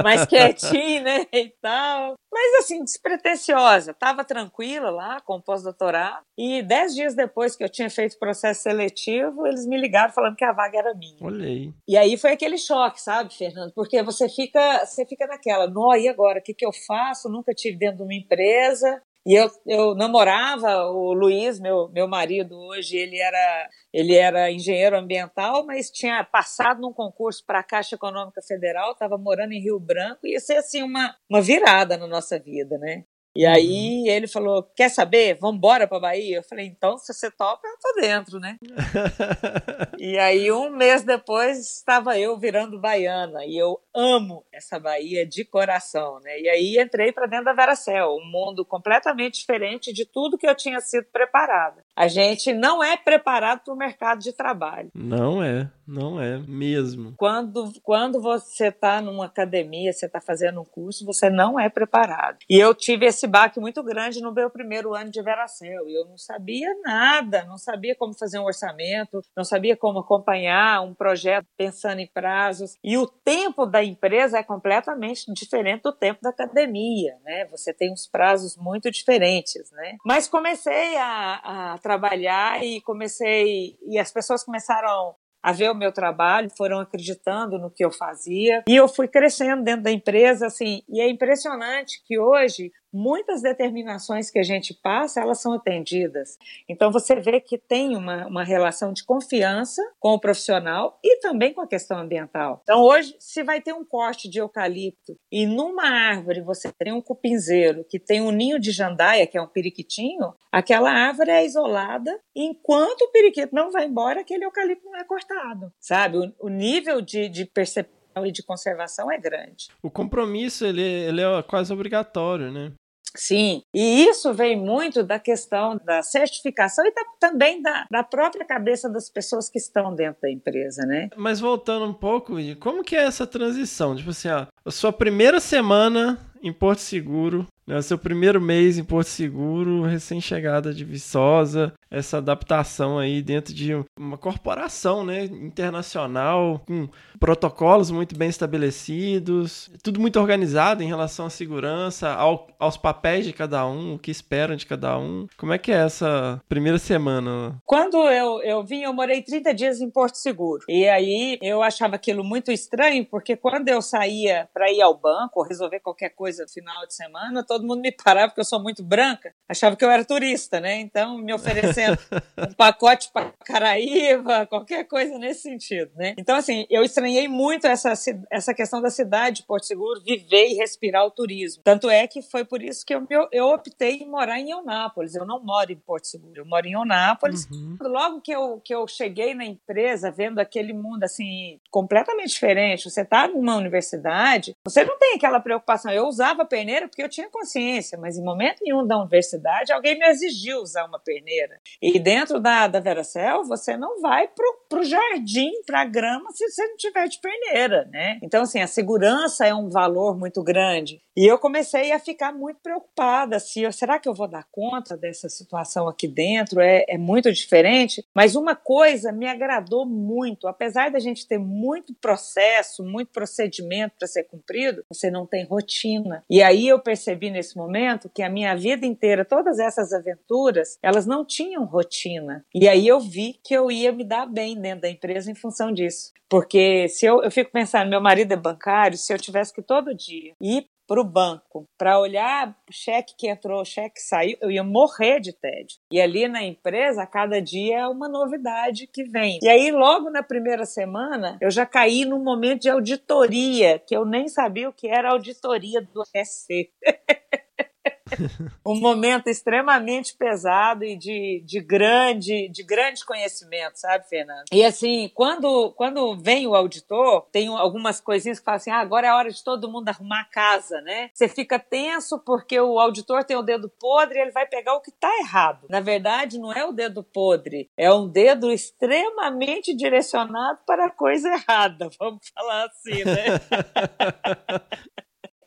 F: mais quietinhos, né, e tal. Mas assim, despretensiosa. Tava tranquila lá com o pós-doutorado. E dez dias depois que eu tinha feito o processo seletivo, eles me ligaram falando que a vaga era minha.
A: Olhei.
F: E aí foi aquele choque, sabe, Fernando? Porque você fica, você fica naquela, nó, e agora? O que, que eu faço? Nunca tive dentro de uma empresa. E eu, eu namorava o Luiz, meu, meu marido hoje, ele era, ele era engenheiro ambiental, mas tinha passado num concurso para a Caixa Econômica Federal, estava morando em Rio Branco, e ia ser assim uma, uma virada na nossa vida, né? E aí uhum. ele falou: Quer saber? Vamos embora pra Bahia? Eu falei: Então, se você topa, eu tô dentro, né? e aí, um mês depois, estava eu virando baiana. E eu amo essa Bahia de coração, né? E aí entrei para dentro da Veracel, um mundo completamente diferente de tudo que eu tinha sido preparada. A gente não é preparado para o mercado de trabalho.
A: Não é, não é mesmo.
F: Quando, quando você está numa academia, você está fazendo um curso, você não é preparado. E eu tive esse baque muito grande no meu primeiro ano de Veracel. E eu não sabia nada, não sabia como fazer um orçamento, não sabia como acompanhar um projeto pensando em prazos. E o tempo da empresa é completamente diferente do tempo da academia, né? Você tem uns prazos muito diferentes, né? Mas comecei a, a trabalhar e comecei e as pessoas começaram a ver o meu trabalho, foram acreditando no que eu fazia e eu fui crescendo dentro da empresa assim. E é impressionante que hoje muitas determinações que a gente passa, elas são atendidas. Então você vê que tem uma, uma relação de confiança com o profissional e também com a questão ambiental. Então hoje, se vai ter um corte de eucalipto e numa árvore você tem um cupinzeiro que tem um ninho de jandaia, que é um periquitinho, aquela árvore é isolada enquanto o periquito não vai embora, aquele eucalipto não é cortado, sabe? O, o nível de, de percepção e de conservação é grande.
A: O compromisso ele, ele é quase obrigatório, né?
F: Sim, e isso vem muito da questão da certificação e da, também da, da própria cabeça das pessoas que estão dentro da empresa, né?
A: Mas voltando um pouco, como que é essa transição? Tipo assim, ó, a sua primeira semana em Porto Seguro, né, seu primeiro mês em Porto Seguro, recém-chegada de Viçosa, essa adaptação aí dentro de uma corporação né, internacional, com protocolos muito bem estabelecidos, tudo muito organizado em relação à segurança, ao, aos papéis de cada um, o que esperam de cada um. Como é que é essa primeira semana?
F: Quando eu, eu vim, eu morei 30 dias em Porto Seguro. E aí eu achava aquilo muito estranho, porque quando eu saía para ir ao banco resolver qualquer coisa no final de semana, todo mundo me parava porque eu sou muito branca, achava que eu era turista, né? Então me oferecendo um pacote para Caraíva, qualquer coisa nesse sentido, né? Então assim, eu estranhei muito essa essa questão da cidade de Porto Seguro, viver e respirar o turismo. Tanto é que foi por isso que eu, eu optei em morar em Eunápolis. Eu não moro em Porto Seguro, eu moro em Eunápolis. Uhum. Logo que eu, que eu cheguei na empresa, vendo aquele mundo assim completamente diferente, você tá numa universidade, você não tem aquela preocupação. Eu usava peneira porque eu tinha consciência mas em momento nenhum da universidade alguém me exigiu usar uma perneira. E dentro da, da Veracel, você não vai para o jardim, para a grama, se você não tiver de perneira, né? Então, assim, a segurança é um valor muito grande. E eu comecei a ficar muito preocupada, se será que eu vou dar conta dessa situação aqui dentro? É, é muito diferente. Mas uma coisa me agradou muito, apesar da gente ter muito processo, muito procedimento para ser cumprido, você não tem rotina. E aí eu percebi nesse momento que a minha vida inteira, todas essas aventuras, elas não tinham rotina. E aí eu vi que eu ia me dar bem dentro da empresa em função disso. Porque se eu, eu fico pensando, meu marido é bancário, se eu tivesse que todo dia ir para o banco para olhar o cheque que entrou, o cheque que saiu, eu ia morrer de tédio. E ali na empresa, a cada dia é uma novidade que vem. E aí, logo na primeira semana, eu já caí num momento de auditoria, que eu nem sabia o que era auditoria do SC. um momento extremamente pesado e de, de grande de grande conhecimento, sabe, Fernando? E assim, quando, quando vem o auditor, tem algumas coisinhas que falam assim: ah, agora é a hora de todo mundo arrumar a casa, né? Você fica tenso porque o auditor tem o dedo podre e ele vai pegar o que está errado. Na verdade, não é o dedo podre, é um dedo extremamente direcionado para a coisa errada, vamos falar assim, né?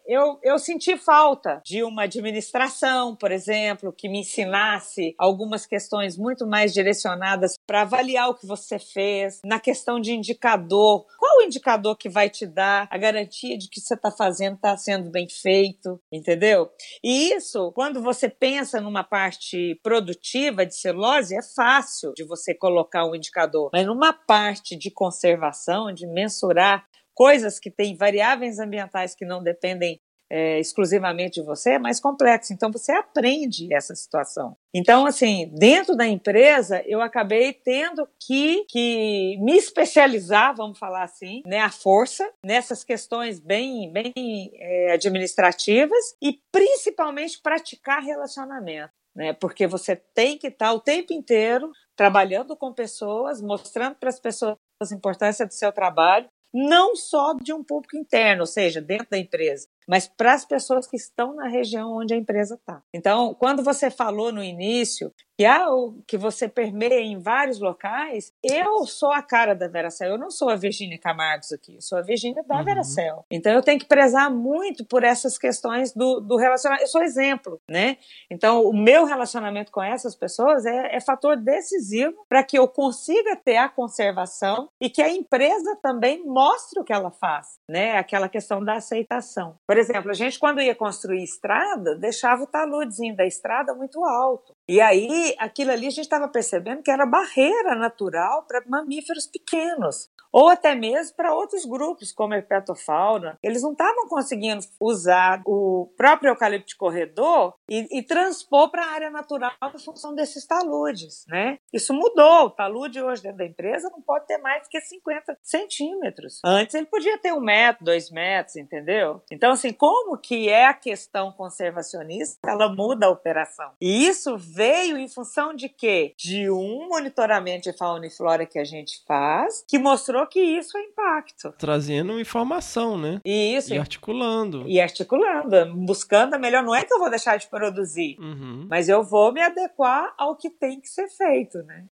F: eu, eu senti falta de uma administração, por exemplo, que me ensinasse algumas questões muito mais direcionadas para avaliar o que você fez, na questão de indicador. Qual o indicador que vai te dar a garantia de que você está fazendo está sendo bem feito, entendeu? E isso, quando você pensa numa parte produtiva de celulose, é fácil de você colocar um indicador, mas numa parte de conservação, de mensurar coisas que têm variáveis ambientais que não dependem é, exclusivamente de você, é mais complexo. Então você aprende essa situação. Então, assim, dentro da empresa, eu acabei tendo que, que me especializar, vamos falar assim, né, à força, nessas questões bem, bem é, administrativas e principalmente praticar relacionamento. Né, porque você tem que estar o tempo inteiro trabalhando com pessoas, mostrando para as pessoas a importância do seu trabalho, não só de um público interno, ou seja, dentro da empresa, mas para as pessoas que estão na região onde a empresa está. Então, quando você falou no início que, ah, que você permeia em vários locais, eu sou a cara da Veracel, eu não sou a Virgínia Camargos aqui, eu sou a Virgínia da uhum. Veracel. Então, eu tenho que prezar muito por essas questões do, do relacionamento. Eu sou exemplo, né? Então, o meu relacionamento com essas pessoas é, é fator decisivo para que eu consiga ter a conservação e que a empresa também mostre o que ela faz, né? Aquela questão da aceitação. Por exemplo, a gente quando ia construir estrada, deixava o taludezinho da estrada muito alto. E aí, aquilo ali a gente estava percebendo que era barreira natural para mamíferos pequenos ou até mesmo para outros grupos, como a herpetofauna. Eles não estavam conseguindo usar o próprio eucalipto corredor e, e transpor para a área natural em função desses taludes, né? Isso mudou. O talude hoje dentro da empresa não pode ter mais que 50 centímetros. Antes ele podia ter um metro, dois metros, entendeu? Então, assim, como que é a questão conservacionista, ela muda a operação. E isso veio em função de quê? De um monitoramento de fauna e flora que a gente faz, que mostrou que isso é impacto.
A: Trazendo informação, né?
F: Isso.
A: E articulando.
F: E articulando, buscando a melhor. Não é que eu vou deixar de produzir, uhum. mas eu vou me adequar ao que tem que ser feito, né?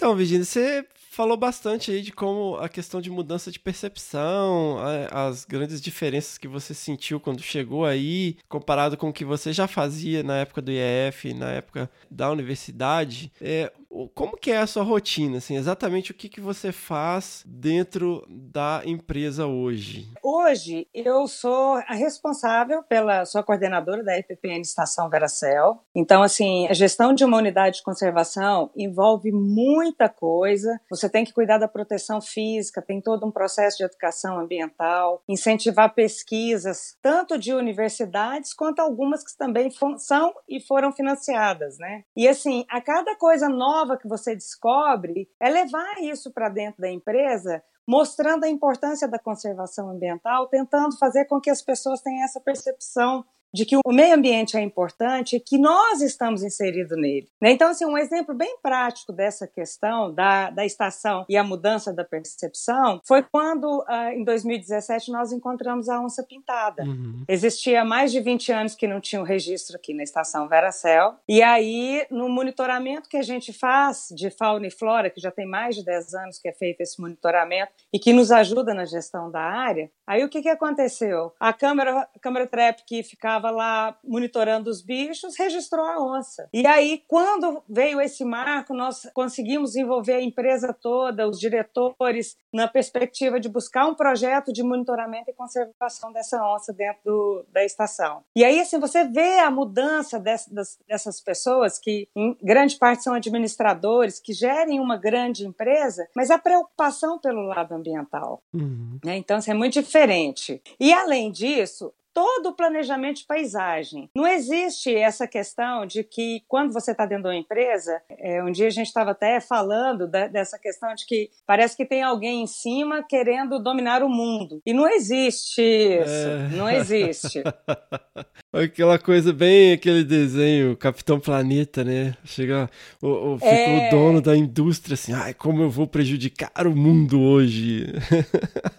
A: Então, Virginia, você falou bastante aí de como a questão de mudança de percepção, as grandes diferenças que você sentiu quando chegou aí, comparado com o que você já fazia na época do IEF, na época da universidade. É, como que é a sua rotina, assim, exatamente o que, que você faz dentro da empresa hoje?
F: Hoje eu sou a responsável pela, sou a coordenadora da EPPN Estação Veracel. Então, assim, a gestão de uma unidade de conservação envolve muita coisa. Você tem que cuidar da proteção física, tem todo um processo de educação ambiental, incentivar pesquisas, tanto de universidades quanto algumas que também são e foram financiadas, né? E assim, a cada coisa nova nova que você descobre é levar isso para dentro da empresa, mostrando a importância da conservação ambiental, tentando fazer com que as pessoas tenham essa percepção de que o meio ambiente é importante e que nós estamos inseridos nele. Né? Então, assim, um exemplo bem prático dessa questão da, da estação e a mudança da percepção foi quando, uh, em 2017, nós encontramos a onça pintada. Uhum. Existia mais de 20 anos que não tinha o um registro aqui na estação Veracel, e aí, no monitoramento que a gente faz de fauna e flora, que já tem mais de 10 anos que é feito esse monitoramento e que nos ajuda na gestão da área, aí o que, que aconteceu? A câmera, a câmera trap que ficava lá monitorando os bichos registrou a onça. E aí, quando veio esse marco, nós conseguimos envolver a empresa toda, os diretores, na perspectiva de buscar um projeto de monitoramento e conservação dessa onça dentro do, da estação. E aí, assim, você vê a mudança dessas, dessas pessoas que, em grande parte, são administradores, que gerem uma grande empresa, mas a preocupação pelo lado ambiental. Uhum. Né? Então, assim, é muito diferente. E, além disso, todo o planejamento de paisagem. Não existe essa questão de que quando você está dentro de uma empresa, é, um dia a gente estava até falando da, dessa questão de que parece que tem alguém em cima querendo dominar o mundo. E não existe isso, é... não existe.
A: Aquela coisa bem, aquele desenho, Capitão Planeta, né? Chega, o, o, fica é... o dono da indústria assim, ai, como eu vou prejudicar o mundo hoje.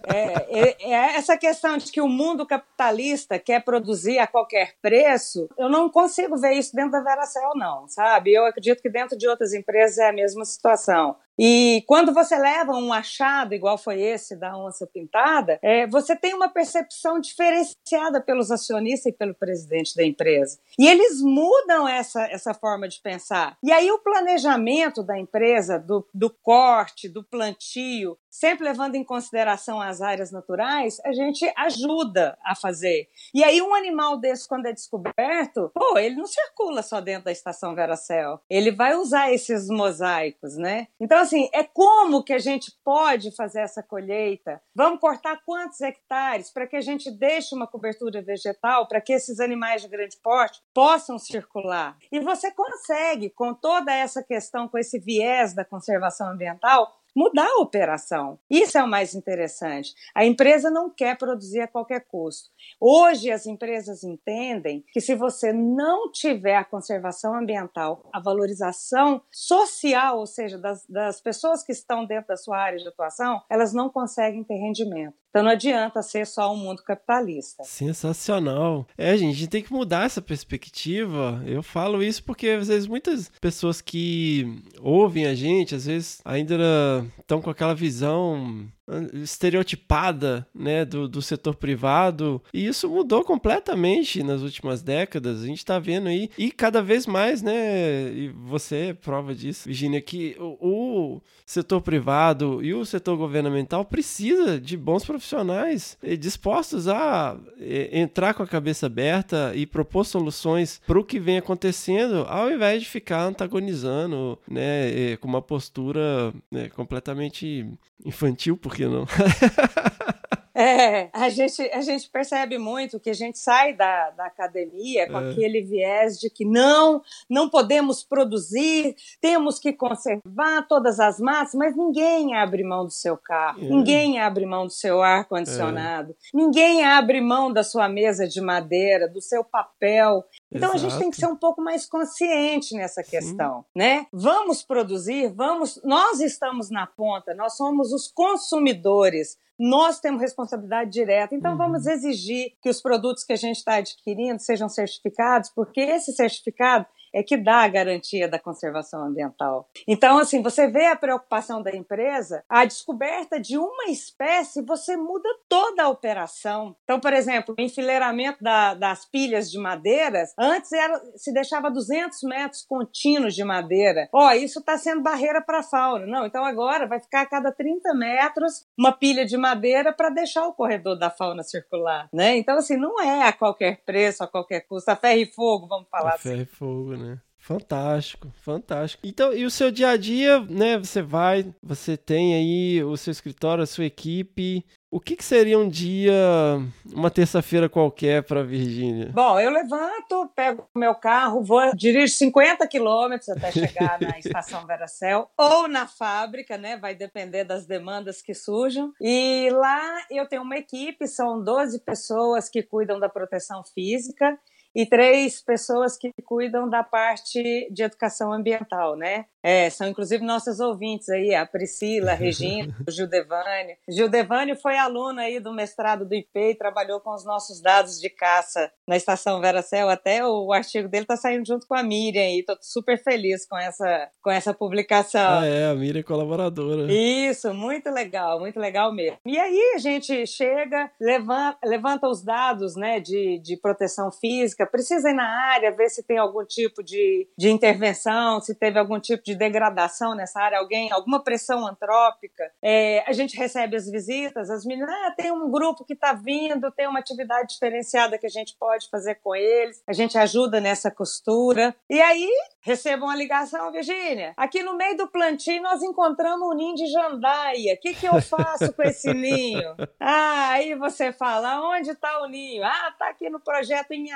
F: É, é, é essa questão de que o mundo capitalista quer produzir a qualquer preço, eu não consigo ver isso dentro da Veracel, não, sabe? Eu acredito que dentro de outras empresas é a mesma situação. E quando você leva um achado igual foi esse da onça pintada, é, você tem uma percepção diferenciada pelos acionistas e pelo presidente da empresa. E eles mudam essa, essa forma de pensar. E aí o planejamento da empresa, do, do corte, do plantio, sempre levando em consideração as áreas naturais, a gente ajuda a fazer. E aí um animal desse, quando é descoberto, pô, ele não circula só dentro da estação Veracel. Ele vai usar esses mosaicos, né? Então, assim, é como que a gente pode fazer essa colheita? Vamos cortar quantos hectares para que a gente deixe uma cobertura vegetal para que esses animais de grande porte possam circular? E você consegue, com toda essa questão, com esse viés da conservação ambiental, mudar a operação. Isso é o mais interessante. A empresa não quer produzir a qualquer custo. Hoje as empresas entendem que se você não tiver a conservação ambiental, a valorização social, ou seja, das, das pessoas que estão dentro da sua área de atuação, elas não conseguem ter rendimento. Então não adianta ser só um mundo capitalista.
A: Sensacional. É, gente, a gente tem que mudar essa perspectiva. Eu falo isso porque às vezes muitas pessoas que ouvem a gente, às vezes ainda estão com aquela visão estereotipada né, do, do setor privado e isso mudou completamente nas últimas décadas. A gente está vendo aí e cada vez mais, né? E você é prova disso, Virginia, que o, o setor privado e o setor governamental precisa de bons profissionais dispostos a entrar com a cabeça aberta e propor soluções para o que vem acontecendo, ao invés de ficar antagonizando, né, com uma postura né, completamente infantil, por que não?
F: É, a gente, a gente percebe muito que a gente sai da, da academia com é. aquele viés de que não, não podemos produzir, temos que conservar todas as massas, mas ninguém abre mão do seu carro, é. ninguém abre mão do seu ar-condicionado, é. ninguém abre mão da sua mesa de madeira, do seu papel. Então Exato. a gente tem que ser um pouco mais consciente nessa questão, Sim. né? Vamos produzir, vamos, nós estamos na ponta, nós somos os consumidores nós temos responsabilidade direta. Então, uhum. vamos exigir que os produtos que a gente está adquirindo sejam certificados, porque esse certificado é que dá a garantia da conservação ambiental. Então, assim, você vê a preocupação da empresa, a descoberta de uma espécie, você muda toda a operação. Então, por exemplo, o enfileiramento da, das pilhas de madeiras, antes era, se deixava 200 metros contínuos de madeira. Ó, oh, isso está sendo barreira para a fauna. Não, então agora vai ficar a cada 30 metros uma pilha de madeira para deixar o corredor da fauna circular, né? Então, assim, não é a qualquer preço, a qualquer custo, a ferro e fogo, vamos falar a assim.
A: Ferro e fogo, né? Né? Fantástico, fantástico. Então, e o seu dia a dia, né? Você vai, você tem aí o seu escritório, a sua equipe. O que, que seria um dia, uma terça-feira qualquer para Virgínia?
F: Bom, eu levanto, pego o meu carro, vou dirijo 50 quilômetros até chegar na estação Veracel ou na fábrica, né? Vai depender das demandas que surjam. E lá eu tenho uma equipe, são 12 pessoas que cuidam da proteção física e três pessoas que cuidam da parte de educação ambiental, né? É, são inclusive nossas ouvintes aí, a Priscila, a Regina, o Gildevânio. Gildevânio foi aluna aí do mestrado do IP e trabalhou com os nossos dados de caça na estação Veracel. Até o artigo dele está saindo junto com a Miriam e estou super feliz com essa, com essa publicação.
A: Ah, é, a Miriam é colaboradora.
F: Isso, muito legal, muito legal mesmo. E aí a gente chega, levanta, levanta os dados né, de, de proteção física, precisa ir na área, ver se tem algum tipo de, de intervenção, se teve algum tipo de de degradação nessa área, alguém, alguma pressão antrópica. É, a gente recebe as visitas, as meninas, ah, tem um grupo que está vindo, tem uma atividade diferenciada que a gente pode fazer com eles, a gente ajuda nessa costura. E aí recebo uma ligação, Virgínia, aqui no meio do plantio nós encontramos um ninho de jandaia, o que, que eu faço com esse ninho? Ah, aí você fala, onde está o ninho? Ah, está aqui no projeto em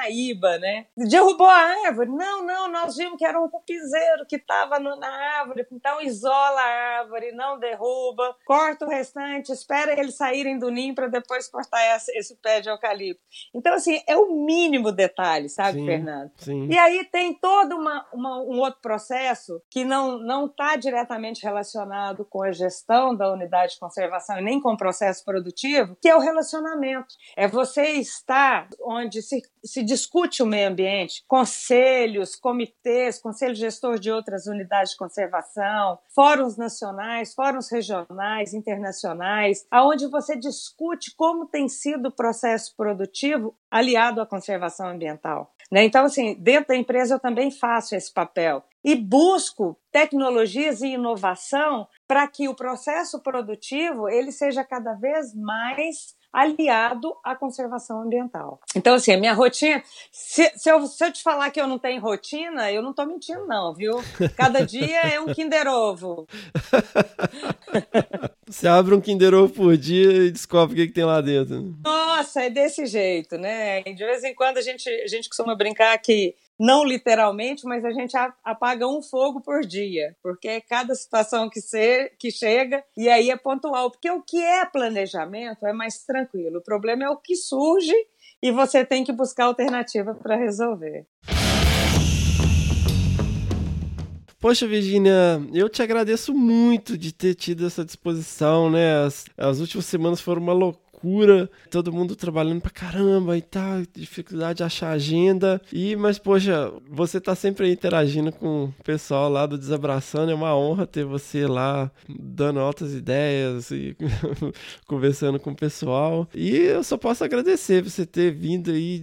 F: Né? Derrubou a árvore? Não, não, nós vimos que era um cupizeiro que estava na árvore, então isola a árvore, não derruba, corta o restante, espera eles saírem do ninho para depois cortar esse, esse, pé de eucalipto. Então, assim, é o mínimo detalhe, sabe,
A: sim,
F: Fernando?
A: Sim.
F: E aí tem todo uma, uma, um outro processo que não está diretamente relacionado com a gestão da unidade de conservação e nem com o processo produtivo, que é o relacionamento. É você estar onde se, se discute o meio ambiente, conselhos, comitês, conselho gestor de outras unidades de conservação, fóruns nacionais, fóruns regionais, internacionais, aonde você discute como tem sido o processo produtivo aliado à conservação ambiental. Né? Então, assim, dentro da empresa eu também faço esse papel e busco tecnologias e inovação para que o processo produtivo ele seja cada vez mais aliado à conservação ambiental. Então, assim, a minha rotina. Se, se, eu, se eu te falar que eu não tenho rotina, eu não estou mentindo, não, viu? Cada dia é um Kinder Ovo.
A: Você abre um Kinder Ovo por dia e descobre o que, que tem lá dentro.
F: Nossa, é desse jeito, né? De vez em quando a gente, a gente costuma brincar que não literalmente, mas a gente apaga um fogo por dia, porque é cada situação que, ser, que chega e aí é pontual. Porque o que é planejamento é mais tranquilo, o problema é o que surge e você tem que buscar alternativa para resolver.
A: Poxa, Virginia, eu te agradeço muito de ter tido essa disposição, né? As, as últimas semanas foram uma loucura todo mundo trabalhando pra caramba e tal, dificuldade de achar agenda. E, mas, poxa, você tá sempre interagindo com o pessoal lá do Desabraçando, é uma honra ter você lá dando altas ideias e conversando com o pessoal. E eu só posso agradecer você ter vindo aí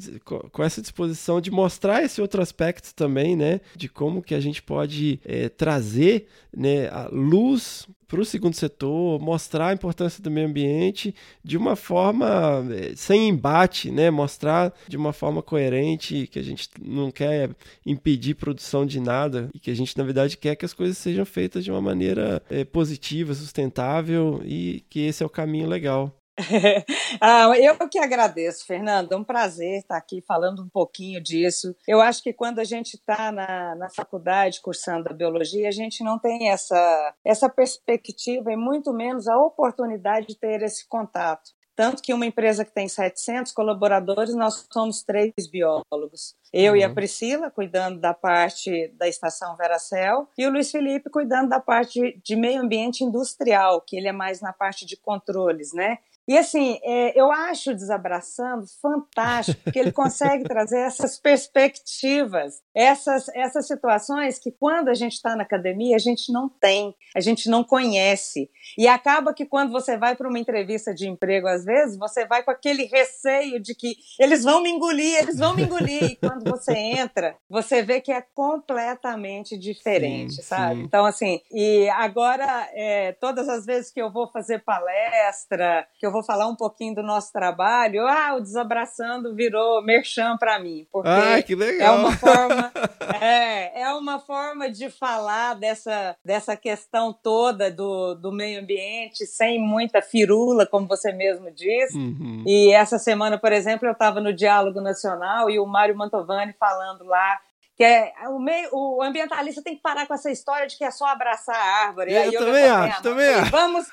A: com essa disposição de mostrar esse outro aspecto também, né? De como que a gente pode é, trazer né, a luz para o segundo setor, mostrar a importância do meio ambiente de uma forma eh, sem embate, né? mostrar de uma forma coerente que a gente não quer impedir produção de nada e que a gente, na verdade, quer que as coisas sejam feitas de uma maneira é, positiva, sustentável e que esse é o caminho legal.
F: ah, eu que agradeço, Fernando. É um prazer estar aqui falando um pouquinho disso. Eu acho que quando a gente está na, na faculdade cursando a biologia, a gente não tem essa, essa perspectiva e muito menos a oportunidade de ter esse contato. Tanto que uma empresa que tem 700 colaboradores, nós somos três biólogos. Eu uhum. e a uhum. Priscila, cuidando da parte da estação Veracel, e o Luiz Felipe, cuidando da parte de meio ambiente industrial, que ele é mais na parte de controles, né? E assim, é, eu acho o Desabraçando fantástico, porque ele consegue trazer essas perspectivas, essas, essas situações que quando a gente está na academia a gente não tem, a gente não conhece. E acaba que quando você vai para uma entrevista de emprego, às vezes, você vai com aquele receio de que eles vão me engolir, eles vão me engolir. E quando você entra, você vê que é completamente diferente, sim, sabe? Sim. Então, assim, e agora, é, todas as vezes que eu vou fazer palestra, que eu vou falar um pouquinho do nosso trabalho, ah, o Desabraçando virou merchan para mim, porque
A: ah, que legal.
F: é uma forma é, é uma forma de falar dessa, dessa questão toda do, do meio ambiente sem muita firula, como você mesmo disse. Uhum. E essa semana, por exemplo, eu estava no Diálogo Nacional e o Mário Mantovani falando lá Que é, o, meio, o ambientalista tem que parar com essa história de que é só abraçar a árvore.
A: Eu,
F: Aí
A: também acho, também acho.
F: Vamos,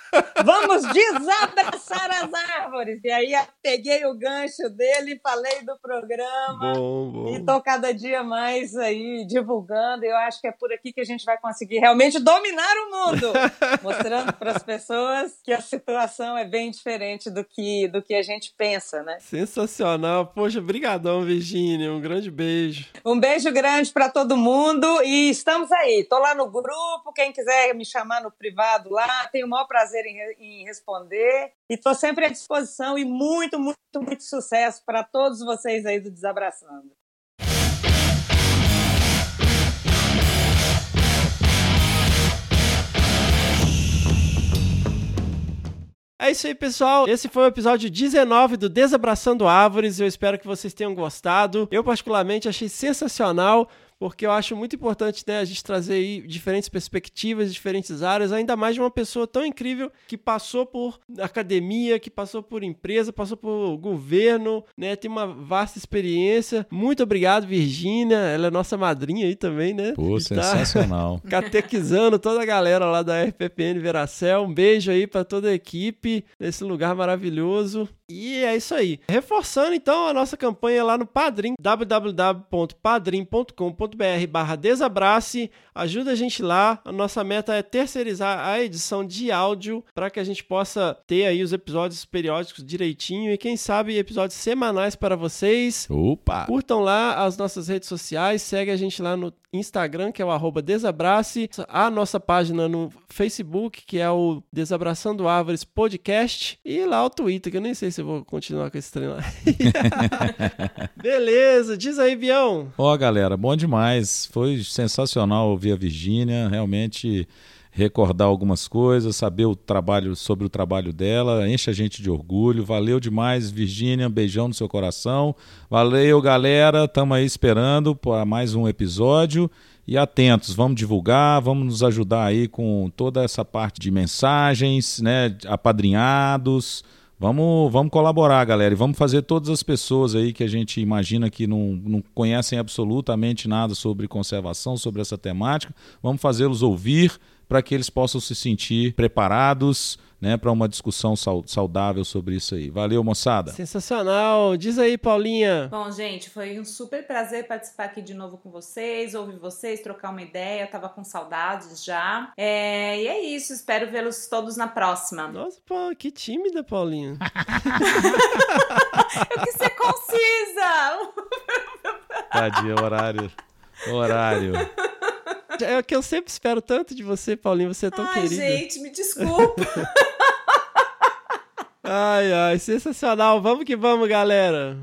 F: vamos desabraçar as árvores. E aí peguei o gancho dele, falei do programa.
A: Bom, bom.
F: E tô cada dia mais aí divulgando. Eu acho que é por aqui que a gente vai conseguir realmente dominar o mundo, mostrando para as pessoas que a situação é bem diferente do que do que a gente pensa, né?
A: Sensacional. Poxa, brigadão, Virgínia. Um grande beijo.
F: Um beijo grande para todo mundo e estamos aí. Tô lá no grupo, quem quiser me chamar no privado lá, tenho o maior prazer em, em responder e tô sempre à disposição e muito, muito, muito sucesso para todos vocês aí do Desabraçando.
A: É isso aí, pessoal. Esse foi o episódio 19 do Desabraçando Árvores. Eu espero que vocês tenham gostado. Eu, particularmente, achei sensacional. Porque eu acho muito importante né, a gente trazer aí diferentes perspectivas, diferentes áreas, ainda mais de uma pessoa tão incrível que passou por academia, que passou por empresa, passou por governo, né? Tem uma vasta experiência. Muito obrigado, Virgínia. Ela é nossa madrinha aí também, né?
D: Pô,
A: tá
D: sensacional.
A: catequizando toda a galera lá da RPPN Veracel. Um beijo aí pra toda a equipe nesse lugar maravilhoso. E é isso aí. Reforçando então a nossa campanha lá no Padrim, www.padrim.com.br barra desabrace. Ajuda a gente lá. A nossa meta é terceirizar a edição de áudio para que a gente possa ter aí os episódios periódicos direitinho e quem sabe episódios semanais para vocês.
D: Opa!
A: Curtam lá as nossas redes sociais, segue a gente lá no Instagram, que é o arroba Desabrace, a nossa página no Facebook, que é o Desabraçando Árvores Podcast, e lá o Twitter, que eu nem sei se eu vou continuar com esse treino lá. Beleza, diz aí, Bião.
D: Ó, galera, bom demais. Foi sensacional ouvir a Virgínia, realmente recordar algumas coisas, saber o trabalho sobre o trabalho dela, enche a gente de orgulho. Valeu demais, Virgínia, um beijão no seu coração. Valeu, galera, estamos aí esperando para mais um episódio. E atentos, vamos divulgar, vamos nos ajudar aí com toda essa parte de mensagens, né, apadrinhados. Vamos, vamos colaborar, galera, e vamos fazer todas as pessoas aí que a gente imagina que não, não conhecem absolutamente nada sobre conservação, sobre essa temática, vamos fazê-los ouvir para que eles possam se sentir preparados né, para uma discussão sau- saudável sobre isso aí. Valeu, moçada.
A: Sensacional. Diz aí, Paulinha.
C: Bom, gente, foi um super prazer participar aqui de novo com vocês, ouvir vocês, trocar uma ideia. Eu tava com saudades já. É, e é isso, espero vê-los todos na próxima.
A: Nossa, pô, que tímida, Paulinha.
C: Eu quis ser concisa!
D: Tadinha, horário. Horário.
A: É que eu sempre espero tanto de você, Paulinha. Você é tão
C: Ai,
A: querida.
C: gente, me desculpa.
A: Ai, ai, sensacional. Vamos que vamos, galera.